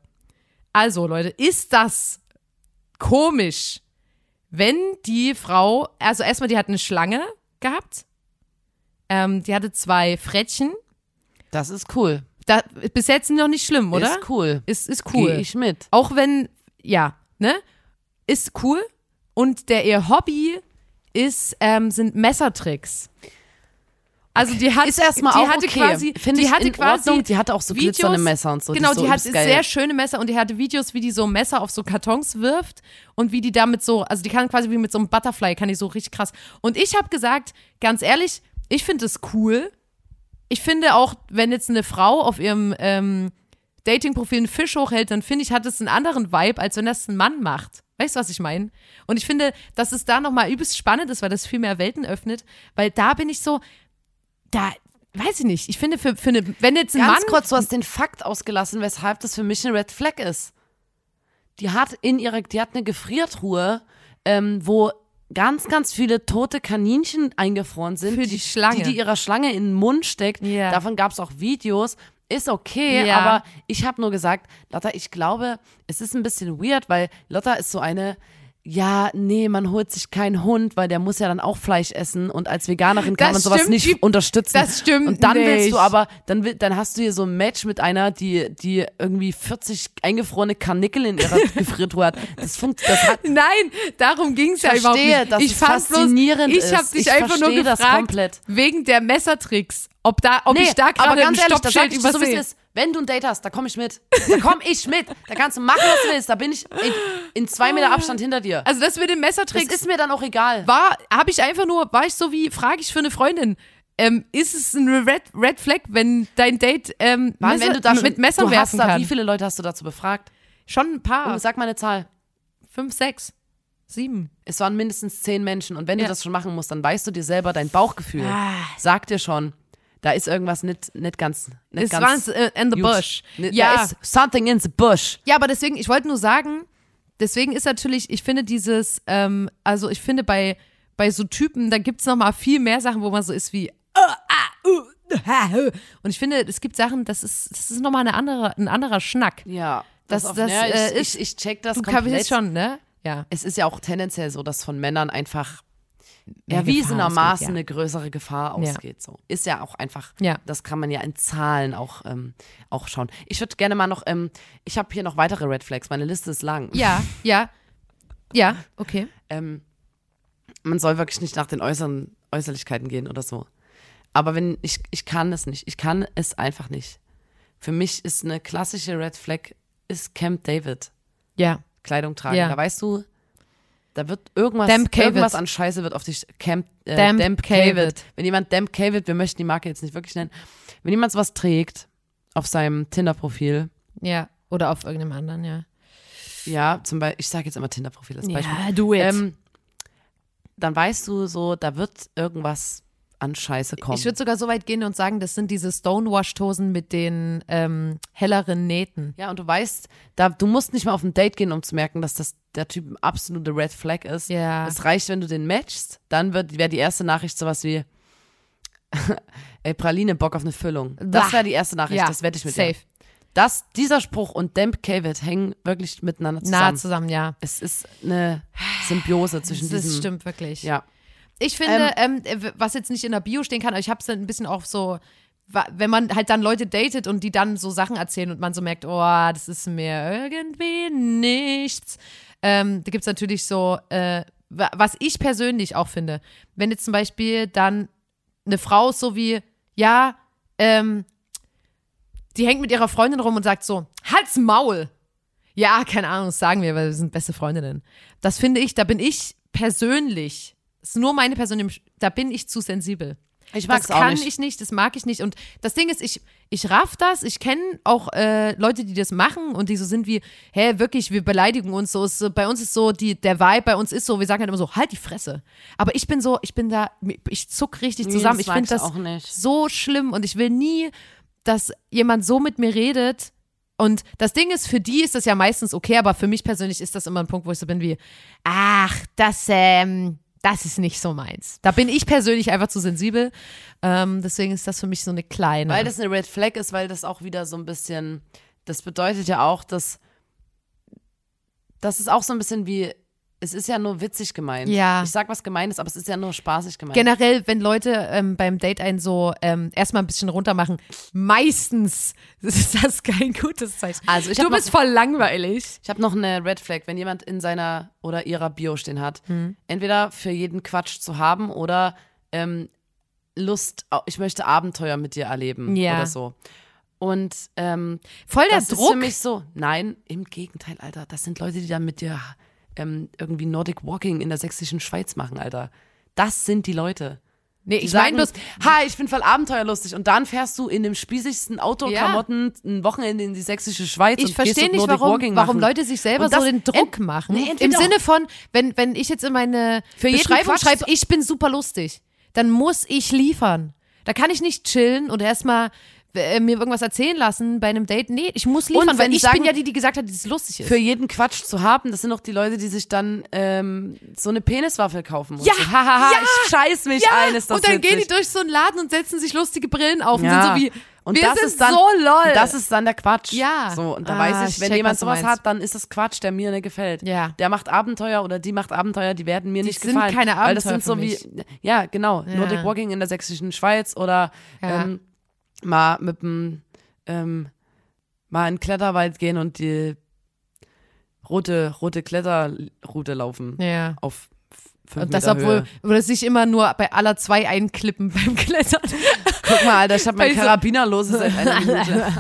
Also Leute, ist das komisch, wenn die Frau, also erstmal, die hat eine Schlange gehabt, ähm, die hatte zwei Frettchen, das ist cool. da, bis jetzt noch nicht schlimm, oder? Ist cool. Ist, ist cool. Gehe ich mit. Auch wenn, ja, ne? Ist cool. Und der ihr Hobby ist, ähm, sind Messertricks. Also die hat, Ist erstmal die auch hatte okay. quasi, Finde die ich hatte quasi Ordnung. Die hatte auch so Videos, glitzernde Messer und so. Die Genau, ist so die hat geil. sehr schöne Messer und die hatte Videos, wie die so Messer auf so Kartons wirft und wie die damit so, also die kann quasi wie mit so einem Butterfly, kann die so richtig krass. Und ich habe gesagt, ganz ehrlich, ich finde es cool. Ich finde auch, wenn jetzt eine Frau auf ihrem ähm, Dating-Profil einen Fisch hochhält, dann finde ich, hat es einen anderen Vibe, als wenn das ein Mann macht. Weißt du, was ich meine? Und ich finde, dass es da nochmal übelst spannend ist, weil das viel mehr Welten öffnet, weil da bin ich so, da, weiß ich nicht, ich finde, für, für eine, wenn jetzt ein Ganz Mann. kurz, du hast den Fakt ausgelassen, weshalb das für mich eine Red Flag ist. Die hat in ihrer, die hat eine Gefriertruhe, ähm, wo ganz, ganz viele tote Kaninchen eingefroren sind. Für die Schlange. Die, die ihrer Schlange in den Mund steckt. Ja. Davon gab es auch Videos. Ist okay, Ja. aber ich habe nur gesagt, Lotta, ich glaube, es ist ein bisschen weird, weil Lotta ist so eine ja, nee, man holt sich keinen Hund, weil der muss ja dann auch Fleisch essen und als Veganerin kann Das man sowas stimmt nicht unterstützen. das stimmt Und dann willst nicht. du aber, dann, will, dann hast du hier so ein Match mit einer, die, die irgendwie 40 eingefrorene Karnickel in ihrer Gefriertruhe hat. Das funktioniert, Nein, darum ging es ja überhaupt verstehe, nicht. dass ich es fand faszinierend bloß, ich habe dich Ich einfach nur verstehe das gefragt, komplett. wegen der Messertricks, ob, da, ob ich da aber gerade ein Stoppschild dir so, Wenn du ein Date hast, da komm ich mit. Da komm ich mit. Da kannst du machen, was du willst. Da bin ich in, in zwei Meter Abstand hinter dir. Also das mit den Das Messertricks ist mir dann auch egal. war, habe ich einfach nur, war ich so wie, frage ich für eine Freundin, ähm, ist es ein Red, Red Flag, wenn dein Date ähm, Mann, Messer, wenn du da schon, mit Messern du werfen da, kann? Wie viele Leute hast du dazu befragt? Schon ein paar. Oh, sag mal eine Zahl. Fünf, sechs, sieben. Es waren mindestens zehn Menschen. Und wenn Ja. du das schon machen musst, dann weißt du dir selber, dein Bauchgefühl Ah. sagt dir schon, da ist irgendwas nicht, nicht ganz. Nicht Es ganz äh, in the gut. bush. Ne- Ja. Da ist something in the bush. Ja, aber deswegen, ich wollte nur sagen, deswegen ist natürlich, ich finde dieses, ähm, also ich finde bei, bei so Typen, da gibt's noch mal viel mehr Sachen, wo man so ist wie, äh, ah, uh, ha, hö. und ich finde, es gibt Sachen, das ist, das ist noch mal eine andere, ein anderer Schnack. Ja. Das- auf- das, ja, ich, äh, ist- ich, ich check das Du komplett. schon, ne? Ja. Es ist ja auch tendenziell so, dass von Männern einfach Mehr ja, Gefahr wiesenermaßen ausgeht, ja. eine größere Gefahr ausgeht. So. Ist ja auch einfach, Ja. das kann man ja in Zahlen auch, ähm, auch schauen. Ich würde gerne mal noch, ähm, ich habe hier noch weitere Red Flags, meine Liste ist lang. Ja, ja. Ja, okay. Ähm, man soll wirklich nicht nach den äußeren Äußerlichkeiten gehen oder so. Aber wenn, ich, ich kann es nicht. Ich kann es einfach nicht. Für mich ist eine klassische Red Flag, ist Camp David. Ja. Kleidung tragen. Ja. Da weißt du, da wird irgendwas, irgendwas an Scheiße wird auf dich Camp, äh, Damp Damp. Cavid. Wenn jemand Damp Cavid, wir möchten die Marke jetzt nicht wirklich nennen, wenn jemand sowas trägt auf seinem Tinder-Profil, Ja. Oder auf irgendeinem anderen, ja. ja, zum Beispiel, ich sage jetzt immer Tinder-Profil als Beispiel, do ähm, dann weißt du so, da wird irgendwas an Scheiße kommen. Ich würde sogar so weit gehen und sagen, das sind diese Stonewash-Tosen mit den ähm, helleren Nähten. ja, und du weißt, da, du musst nicht mal auf ein Date gehen, um zu merken, dass das der Typ ein absolute Red Flag ist. Ja. Es reicht, wenn du den matchst, dann wird wäre die erste Nachricht sowas wie Ey, Praline, Bock auf eine Füllung. Das wäre die erste Nachricht, Ja, das wette ich mit safe. dir. Das, dieser Spruch und Damp Cavid hängen wirklich miteinander Nah zusammen. zusammen, ja. Es ist eine Symbiose zwischen Das diesen. stimmt wirklich. Ja. Ich finde, ähm, äh, was jetzt nicht in der Bio stehen kann, aber ich habe es ein bisschen auch so, wenn man halt dann Leute datet und die dann so Sachen erzählen und man so merkt, oh, das ist mir irgendwie nichts. Ähm, da gibt's natürlich so, äh, wa- was ich persönlich auch finde, wenn jetzt zum Beispiel dann eine Frau ist so wie, ja, ähm, die hängt mit ihrer Freundin rum und sagt so, halt's Maul. Ja, keine Ahnung, das sagen wir, weil wir sind beste Freundinnen. Das finde ich, da bin ich persönlich, ist nur meine Person, da bin ich zu sensibel. Ich Das mag's auch kann nicht. ich nicht, das mag ich nicht. Und das Ding ist, ich, ich raff das. Ich kenne auch äh, Leute, die das machen und die so sind wie, hä, wirklich, wir beleidigen uns so. Es, bei uns ist so, die, der Vibe bei uns ist so, wir sagen halt immer so, halt die Fresse. Aber ich bin so, ich bin da, ich zuck richtig Nee, zusammen. das ich finde mag das auch nicht. so schlimm und ich will nie, dass jemand so mit mir redet. Und das Ding ist, für die ist das ja meistens okay, aber für mich persönlich ist das immer ein Punkt, wo ich so bin wie, ach, das, ähm, das ist nicht so meins. Da bin ich persönlich einfach zu sensibel. Ähm, deswegen ist das für mich so eine kleine. Weil das eine Red Flag ist, weil das auch wieder so ein bisschen, das bedeutet ja auch, dass das ist auch so ein bisschen wie, es ist ja nur witzig gemeint. Ja. Ich sag was Gemeines, aber es ist ja nur spaßig gemeint. Generell, wenn Leute ähm, beim Date einen so ähm, erstmal ein bisschen runter machen, meistens ist das kein gutes Zeichen. Also ich du noch- bist voll langweilig. Ich habe noch eine Red Flag, wenn jemand in seiner oder ihrer Bio stehen hat, Hm. entweder für jeden Quatsch zu haben oder ähm, Lust, ich möchte Abenteuer mit dir erleben Ja. oder so. Und ähm, Voll der das ist Druck. für mich so, nein, im Gegenteil, Alter, das sind Leute, die dann mit dir ähm, irgendwie Nordic Walking in der sächsischen Schweiz machen, Alter. Das sind die Leute. nee, ich meine bloß, ha, ich bin voll abenteuerlustig und dann fährst du in dem spießigsten Autoklamotten ein Wochenende in die sächsische Schweiz ich und verstehe nicht, Nordic warum, warum. Leute sich selber so den Druck machen. Nee, Im Sinne von, wenn, wenn ich jetzt in meine Für Beschreibung schreibe, ich bin super lustig, dann muss ich liefern. Da kann ich nicht chillen und erstmal äh, mir irgendwas erzählen lassen bei einem Date. Nee, ich muss liefern, Und weil die ich bin sagen- ja die, die gesagt hat, dass es lustig ist. für jeden Quatsch zu haben, das sind auch die Leute, die sich dann ähm, so eine Peniswaffel kaufen. Und Ja, hahaha, ja, ich scheiß mich ja, ein, ist das und dann gehen die witzig. durch so einen Laden und setzen sich lustige Brillen auf Ja. und sind so wie, Und Wir das sind ist dann, so lol. Das ist dann der Quatsch. Ja. So, und da Ah, weiß ich wenn check, jemand sowas hat, dann ist das Quatsch, der mir nicht gefällt. Ja. Der macht Abenteuer oder die macht Abenteuer, die werden mir nicht sind gefallen. keine Weil das Abenteuer sind so wie, ja, genau, Ja. Nordic Walking in der sächsischen Schweiz oder Ja. ähm, mal mit dem, ähm, mal in den Kletterwald gehen und die rote, rote Kletterroute laufen Ja. auf fünf Und das, Meter obwohl, obwohl es sich immer nur bei aller zwei einklippen beim Klettern. Guck mal, Alter, ich hab mein Karabiner los seit einer Minute.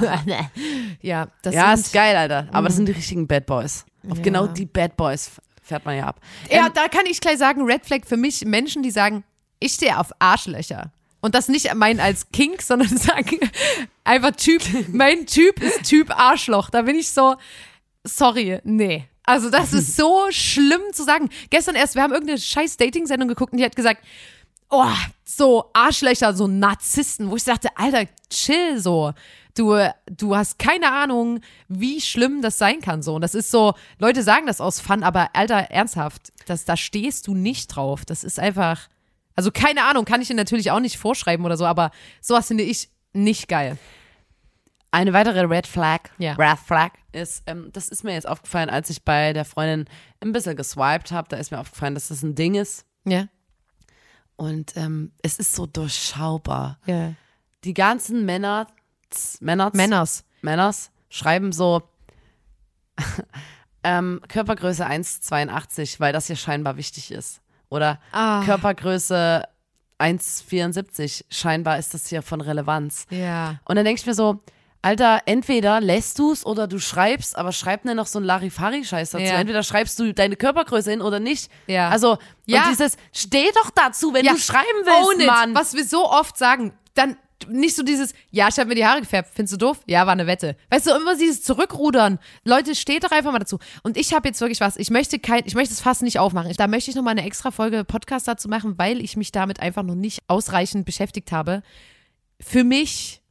ja, das Ja, ist geil, Alter. Aber das sind die richtigen Bad Boys. Auf Ja. genau die Bad Boys fährt man ja ab. Ja, Ähm, da kann ich gleich sagen, Red Flag für mich Menschen, die sagen, ich stehe auf Arschlöcher. Und das nicht meinen als Kink, sondern sagen einfach Typ, mein Typ ist Typ Arschloch. Da bin ich so, sorry, nee. Also das ist so schlimm zu sagen. Gestern erst, wir haben irgendeine scheiß Dating-Sendung geguckt und die hat gesagt, oh, so Arschlöcher, so Narzissten, wo ich dachte, Alter, chill so. Du, du hast keine Ahnung, wie schlimm das sein kann so. Und das ist so, Leute sagen das aus Fun, aber Alter, ernsthaft, das, da stehst du nicht drauf. Das ist einfach, also keine Ahnung, kann ich dir natürlich auch nicht vorschreiben oder so, aber sowas finde ich nicht geil. Eine weitere Red Flag, Ja. Red Flag ist, ähm, das ist mir jetzt aufgefallen, als ich bei der Freundin ein bisschen geswiped habe, da ist mir aufgefallen, dass das ein Ding ist. Ja. Und ähm, es ist so durchschaubar. ja. Die ganzen Männer, Männer, Männers. Männers schreiben so ähm, Körpergröße 1,82, weil das hier scheinbar wichtig ist. Oder Ah. Körpergröße 1,74, scheinbar ist das hier von Relevanz. Ja. Und dann denke ich mir so, Alter, entweder lässt du es oder du schreibst, aber schreib mir noch so einen Larifari-Scheiß dazu. Ja. Entweder schreibst du deine Körpergröße hin oder nicht. Ja. Also, Ja. und dieses, steh doch dazu, wenn du schreiben willst, Own it, Mann. was wir so oft sagen. Dann nicht so dieses, ja, ich habe mir die Haare gefärbt, findest du doof? Ja, war eine Wette. Weißt du, immer dieses Zurückrudern. Leute, steht doch einfach mal dazu. Und ich habe jetzt wirklich was, ich möchte kein, ich möchte es fast nicht aufmachen. Da möchte ich noch mal eine extra Folge Podcast dazu machen, weil ich mich damit einfach noch nicht ausreichend beschäftigt habe. Für mich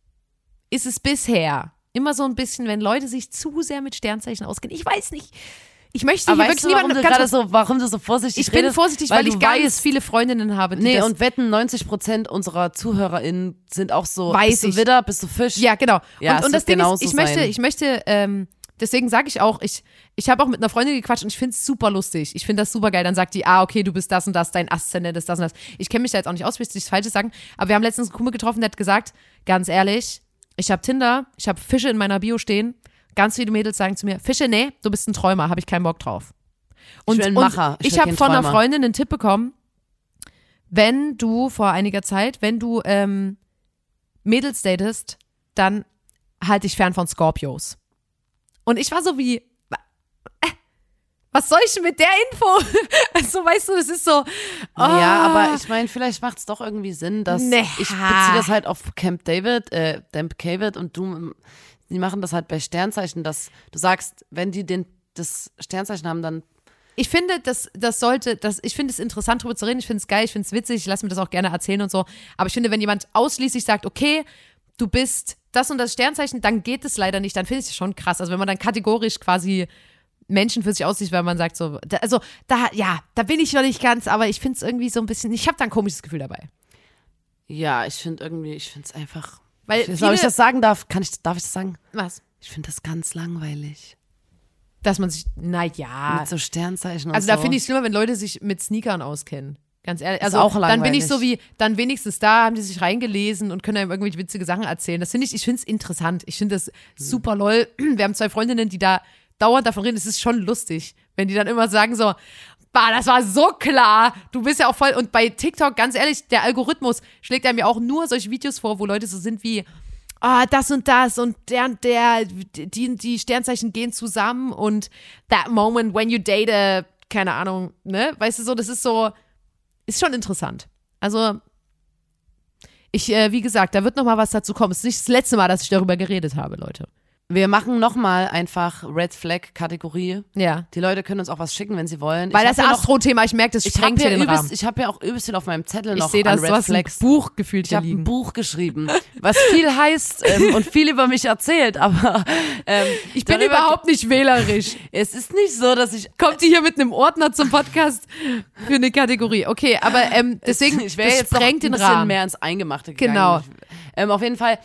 ist es bisher immer so ein bisschen, wenn Leute sich zu sehr mit Sternzeichen auskennen. Ich weiß nicht. Ich möchte aber hier wirklich du, warum niemanden du ganz gerade so, warum du so vorsichtig ich bin redest? vorsichtig, weil, ich du ganz weißt, viele Freundinnen habe, Nee, und wetten, 90 Prozent unserer ZuhörerInnen sind auch so, Weiß bist du ich. Widder, bist du Fisch? Ja, genau. Ja, und und das Ding ist, ich möchte, sein. ich möchte, ähm, deswegen sage ich auch, ich, ich habe auch mit einer Freundin gequatscht und ich finde es super lustig. Ich finde das super geil. Dann sagt die, ah, okay, du bist das und das, dein Aszendent ist das und das. Ich kenne mich da jetzt auch nicht aus, will ich nichts Falsches sagen. Aber wir haben letztens einen Kumpel getroffen, der hat gesagt, ganz ehrlich, ich habe Tinder, ich habe Fische in meiner Bio stehen. Ganz viele Mädels sagen zu mir, Fische, nee, du bist ein Träumer, habe ich keinen Bock drauf. Und, ein und ich ich habe von einer. Freundin einen Tipp bekommen, wenn du vor einiger Zeit, wenn du ähm, Mädels datest, dann halt dich fern von Scorpios. Und ich war so wie, äh, was soll ich mit der Info? also, weißt du, das ist so. Ja, ah, aber ich meine, vielleicht macht es doch irgendwie Sinn, dass Nee. ich beziehe das halt auf Camp David, äh, Camp David und du, die machen das halt bei Sternzeichen, dass du sagst, wenn die den, das Sternzeichen haben, dann ich finde, das, das sollte, das, ich finde es interessant, darüber zu reden. Ich finde es geil, ich finde es witzig, ich lasse mir das auch gerne erzählen und so. Aber ich finde, wenn jemand ausschließlich sagt, okay, du bist das und das Sternzeichen, dann geht es leider nicht. Dann finde ich es schon krass. Also wenn man dann kategorisch quasi Menschen für sich aussieht, weil man sagt so, da, also da, ja, da bin ich noch nicht ganz, aber ich finde es irgendwie so ein bisschen, ich habe da ein komisches Gefühl dabei. ja, ich finde irgendwie, ich finde es einfach. Weil ich, viele- ob ich das sagen darf? Kann ich, darf ich das sagen? Was? Ich finde das ganz langweilig. Dass man sich, naja. Mit so Sternzeichen und Also so. da finde ich es schlimmer, wenn Leute sich mit Sneakern auskennen. Ganz ehrlich. Also auch dann bin ich langweilig. so wie, dann wenigstens da haben die sich reingelesen und können einem irgendwelche witzige Sachen erzählen. Das finde ich, ich finde es interessant. Ich finde das super lol. Wir haben zwei Freundinnen, die da dauernd davon reden. Es ist schon lustig, wenn die dann immer sagen so, bah, das war so klar. Du bist ja auch voll. Und bei TikTok, ganz ehrlich, der Algorithmus schlägt einem ja auch nur solche Videos vor, wo Leute so sind wie, ah, das und das und der und der, die, die Sternzeichen gehen zusammen und that moment when you date a, keine Ahnung, ne? Weißt du so, das ist so, ist schon interessant. Also, ich, äh, wie gesagt, da wird noch mal was dazu kommen. Es ist nicht das letzte Mal, dass ich darüber geredet habe, Leute. Wir machen nochmal einfach Red Flag Kategorie. Ja. Die Leute können uns auch was schicken, wenn sie wollen. Weil ich das Astro-Thema, ich merke, das ich sprengt habe hier ja, den Rahmen. übelst- ich hab ja auch übelst viel auf meinem Zettel Ich noch sehe an das, Red du hast ein. Buch gefühlt Ich habe ein. Buch geschrieben, was viel heißt ähm, und viel über mich erzählt, aber ähm, Ich bin überhaupt nicht wählerisch. Es ist nicht so, dass ich Kommt die hier mit einem Ordner zum Podcast für eine Kategorie? Okay, aber ähm, deswegen, ich wäre jetzt noch sprengt ein den Rahmen. mehr ins Eingemachte Genau. gegangen. Ähm, auf jeden Fall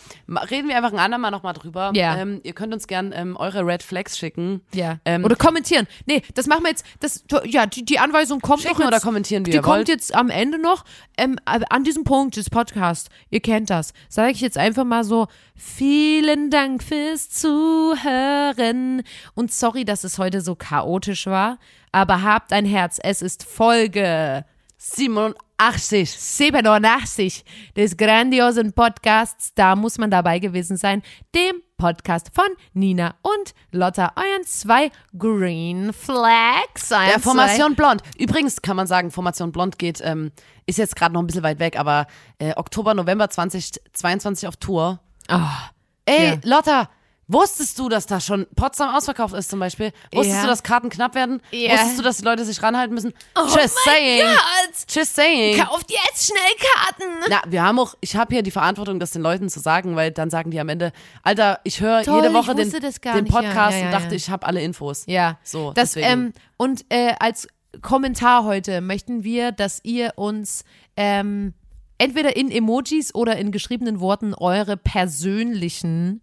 reden wir einfach ein andermal nochmal drüber. Ja. Ähm, ihr könnt uns gern ähm, eure Red Flags schicken. Ja. Ähm, oder kommentieren. Nee, das machen wir jetzt. Das, ja, die, die Anweisung kommt Schicken doch jetzt, oder kommentieren, wie Die kommt jetzt am Ende noch. Ähm, an diesem Punkt des Podcasts, ihr kennt das, sage ich jetzt einfach mal so, vielen Dank fürs Zuhören. Und sorry, dass es heute so chaotisch war, aber habt ein Herz, es ist Folge 87. 87 des grandiosen Podcasts. Da muss man dabei gewesen sein. Dem Podcast von Nina und Lotta, euren zwei Green Flags. Der Formation Blond. Übrigens kann man sagen, Formation Blond geht, ähm, ist jetzt gerade noch ein bisschen weit weg, aber äh, Oktober, November 2022 auf Tour. Ah, Ey, Ja. Lotta, wusstest du, dass da schon Potsdam ausverkauft ist zum Beispiel? Wusstest Ja. du, dass Karten knapp werden? Ja. Wusstest du, dass die Leute sich ranhalten müssen? Oh Just saying. Gott. Just saying. Kauft jetzt schnell Karten. Na, wir haben auch, ich habe hier die Verantwortung, das den Leuten zu sagen, weil dann sagen die am Ende, Alter, ich höre jede Woche den, den. Podcast Ja, und dachte, ich habe alle Infos. Ja, So, das, deswegen. ähm, und äh, als Kommentar heute möchten wir, dass ihr uns ähm, entweder in Emojis oder in geschriebenen Worten eure persönlichen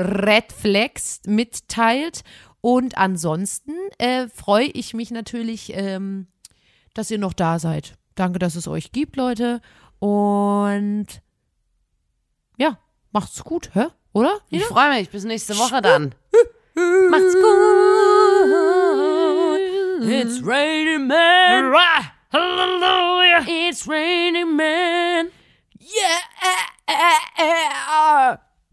Red Flags mitteilt. Und ansonsten äh, freue ich mich natürlich, ähm, dass ihr noch da seid. Danke, dass es euch gibt, Leute. Und ja, macht's gut, hä? Oder? Ich freue mich, bis nächste Woche dann. Macht's gut. It's raining man. Halleluja. It's raining man. Yeah.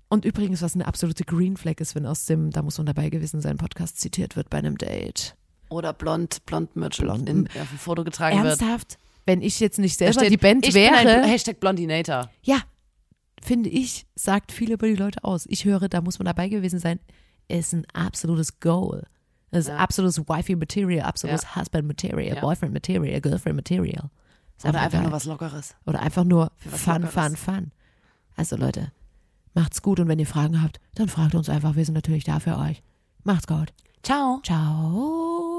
Und übrigens, was eine absolute Green Flag ist, wenn aus dem, da muss man dabei gewesen sein, Podcast zitiert wird bei einem Date. Oder blond, blond Merch Blond. in, auf dem Foto getragen wird. Ernsthaft? Wenn ich jetzt nicht selber steht, die Band ich bin wäre, ein Hashtag Blondinator. ja, finde ich, sagt viel über die Leute aus. Ich höre, da muss man dabei gewesen sein, ist ein absolutes Goal. Das ist Ja. absolutes Wifey Material, absolutes Husband Material, Ja. Boyfriend Material, Girlfriend Material. Ist Oder einfach geil. nur was Lockeres. Oder einfach nur Fun, Lockeres. Fun, Fun. Also Leute, macht's gut und wenn ihr Fragen habt, dann fragt uns einfach. Wir sind natürlich da für euch. Macht's gut. Ciao. Ciao.